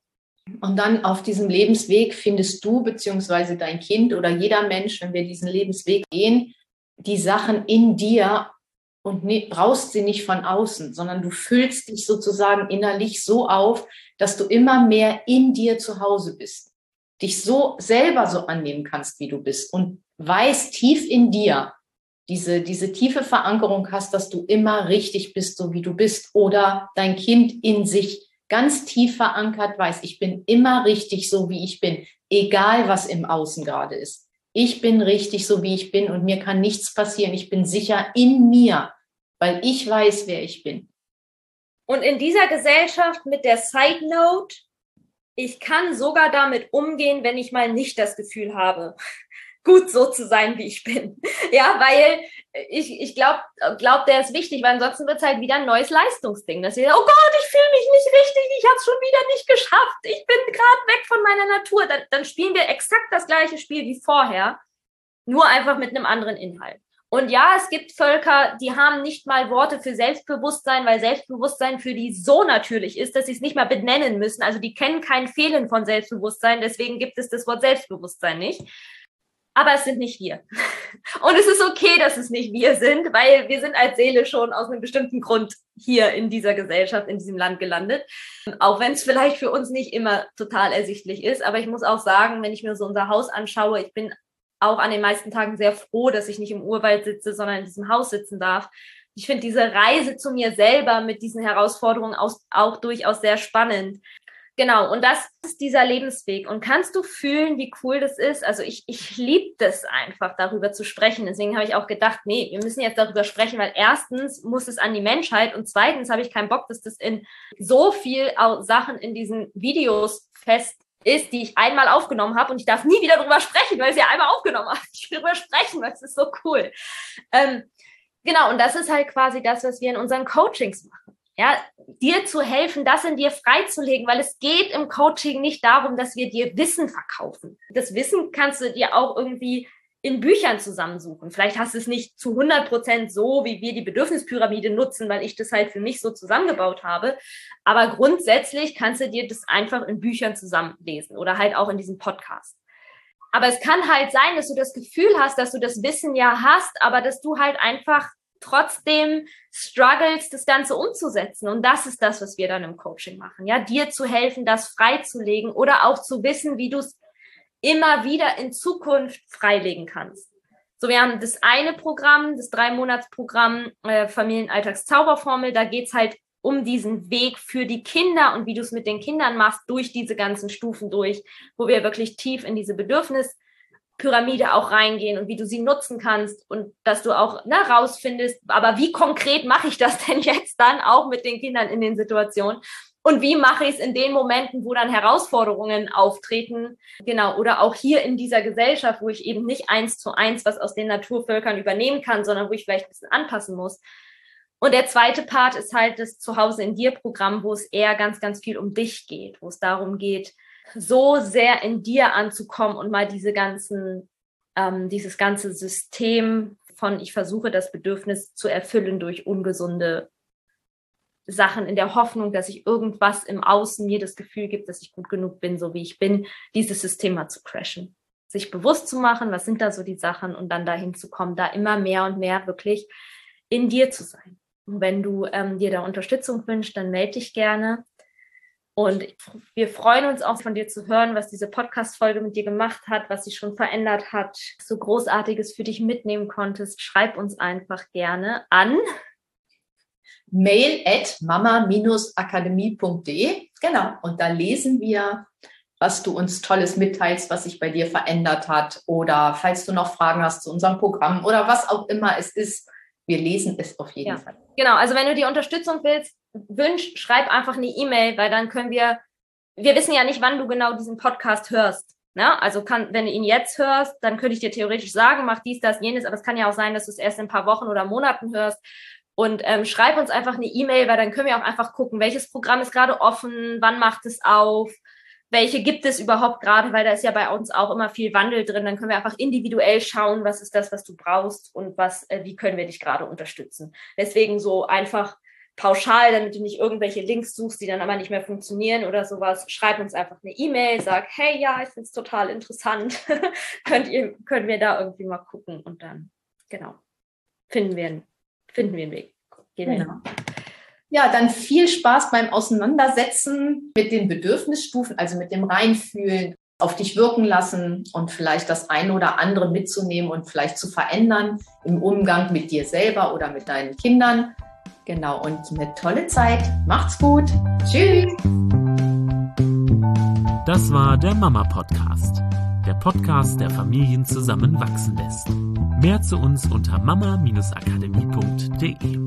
Und dann auf diesem Lebensweg findest du beziehungsweise dein Kind oder jeder Mensch, wenn wir diesen Lebensweg gehen, die Sachen in dir und ne, brauchst sie nicht von außen, sondern du füllst dich sozusagen innerlich so auf, dass du immer mehr in dir zu Hause bist, dich so selber so annehmen kannst, wie du bist und weißt tief in dir, diese, diese tiefe Verankerung hast, dass du immer richtig bist, so wie du bist oder dein Kind in sich ganz tief verankert weiß, ich bin immer richtig so, wie ich bin, egal was im Außen gerade ist. Ich bin richtig so, wie ich bin und mir kann nichts passieren. Ich bin sicher in mir, weil ich weiß, wer ich bin. Und in dieser Gesellschaft mit der Side Note, ich kann sogar damit umgehen, wenn ich mal nicht das Gefühl habe, gut so zu sein, wie ich bin. Ja, weil ich, ich glaube, glaub, der ist wichtig, weil ansonsten wird es halt wieder ein neues Leistungsding. Dass ihr, oh Gott, ich fühle mich nicht richtig, ich habe es schon wieder nicht geschafft, ich bin gerade weg von meiner Natur. Dann, dann spielen wir exakt das gleiche Spiel wie vorher, nur einfach mit einem anderen Inhalt. Und ja, es gibt Völker, die haben nicht mal Worte für Selbstbewusstsein, weil Selbstbewusstsein für die so natürlich ist, dass sie es nicht mal benennen müssen. Also die kennen kein Fehlen von Selbstbewusstsein, deswegen gibt es das Wort Selbstbewusstsein nicht aber es sind nicht wir. Und es ist okay, dass es nicht wir sind, weil wir sind als Seele schon aus einem bestimmten Grund hier in dieser Gesellschaft, in diesem Land gelandet. Auch wenn es vielleicht für uns nicht immer total ersichtlich ist. Aber ich muss auch sagen, wenn ich mir so unser Haus anschaue, ich bin auch an den meisten Tagen sehr froh, dass ich nicht im Urwald sitze, sondern in diesem Haus sitzen darf. Ich finde diese Reise zu mir selber mit diesen Herausforderungen auch durchaus sehr spannend. Genau, und das ist dieser Lebensweg. Und kannst du fühlen, wie cool das ist? Also ich, ich liebe das einfach, darüber zu sprechen. Deswegen habe ich auch gedacht, nee, wir müssen jetzt darüber sprechen, weil erstens muss es an die Menschheit und zweitens habe ich keinen Bock, dass das in so viel Sachen in diesen Videos fest ist, die ich einmal aufgenommen habe und ich darf nie wieder darüber sprechen, weil ich sie einmal aufgenommen habe. Ich will darüber sprechen, weil es ist so cool. Ähm, genau, und das ist halt quasi das, was wir in unseren Coachings machen ja, dir zu helfen, das in dir freizulegen, weil es geht im Coaching nicht darum, dass wir dir Wissen verkaufen. Das Wissen kannst du dir auch irgendwie in Büchern zusammensuchen. Vielleicht hast du es nicht zu 100 Prozent so, wie wir die Bedürfnispyramide nutzen, weil ich das halt für mich so zusammengebaut habe. Aber grundsätzlich kannst du dir das einfach in Büchern zusammenlesen oder halt auch in diesem Podcast. Aber es kann halt sein, dass du das Gefühl hast, dass du das Wissen ja hast, aber dass du halt einfach trotzdem struggles, das Ganze umzusetzen. Und das ist das, was wir dann im Coaching machen. Ja, dir zu helfen, das freizulegen oder auch zu wissen, wie du es immer wieder in Zukunft freilegen kannst. So, wir haben das eine Programm, das Drei-Monats-Programm äh, Familienalltagszauberformel. Da geht's halt um diesen Weg für die Kinder und wie du es mit den Kindern machst, durch diese ganzen Stufen durch, wo wir wirklich tief in diese Bedürfnis Pyramide auch reingehen und wie du sie nutzen kannst und dass du auch na, rausfindest, aber wie konkret mache ich das denn jetzt dann auch mit den Kindern in den Situationen? Und wie mache ich es in den Momenten, wo dann Herausforderungen auftreten? Genau. Oder auch hier in dieser Gesellschaft, wo ich eben nicht eins zu eins was aus den Naturvölkern übernehmen kann, sondern wo ich vielleicht ein bisschen anpassen muss. Und der zweite Part ist halt das Zuhause in dir Programm, wo es eher ganz, ganz viel um dich geht, wo es darum geht, so sehr in dir anzukommen und mal diese ganzen, ähm, dieses ganze System von ich versuche das Bedürfnis zu erfüllen durch ungesunde Sachen in der Hoffnung, dass ich irgendwas im Außen mir das Gefühl gibt, dass ich gut genug bin, so wie ich bin, dieses System mal zu crashen. Sich bewusst zu machen, was sind da so die Sachen und dann dahin zu kommen, da immer mehr und mehr wirklich in dir zu sein. Und wenn du ähm, dir da Unterstützung wünschst, dann melde dich gerne. Und wir freuen uns auch von dir zu hören, was diese Podcast-Folge mit dir gemacht hat, was sie schon verändert hat, so Großartiges für dich mitnehmen konntest. Schreib uns einfach gerne an mail at mama-akademie.de. Genau. Und da lesen wir, was du uns Tolles mitteilst, was sich bei dir verändert hat. Oder falls du noch Fragen hast zu unserem Programm oder was auch immer es ist, wir lesen es auf jeden ja. Fall. Genau. Also wenn du die Unterstützung willst, wünschst, schreib einfach eine E-Mail, weil dann können wir, wir wissen ja nicht, wann du genau diesen Podcast hörst. Ne? Also kann, wenn du ihn jetzt hörst, dann könnte ich dir theoretisch sagen, mach dies, das, jenes, aber es kann ja auch sein, dass du es erst in ein paar Wochen oder Monaten hörst. Und ähm, schreib uns einfach eine E-Mail, weil dann können wir auch einfach gucken, welches Programm ist gerade offen, wann macht es auf, welche gibt es überhaupt gerade, weil da ist ja bei uns auch immer viel Wandel drin. Dann können wir einfach individuell schauen, was ist das, was du brauchst und was, äh, wie können wir dich gerade unterstützen. Deswegen so einfach pauschal, damit du nicht irgendwelche Links suchst, die dann aber nicht mehr funktionieren oder sowas. Schreib uns einfach eine E-Mail, sag, hey, ja, ich finde es total interessant. Könnt ihr, können wir da irgendwie mal gucken und dann, genau, finden wir finden wir einen Weg. Gehen genau. Ja, dann viel Spaß beim Auseinandersetzen mit den Bedürfnisstufen, also mit dem Reinfühlen, auf dich wirken lassen und vielleicht das eine oder andere mitzunehmen und vielleicht zu verändern im Umgang mit dir selber oder mit deinen Kindern. Genau, und eine tolle Zeit. Macht's gut. Tschüss. Das war der Mama Podcast, der Podcast, der Familien zusammenwachsen lässt. Mehr zu uns unter mama-akademie.de.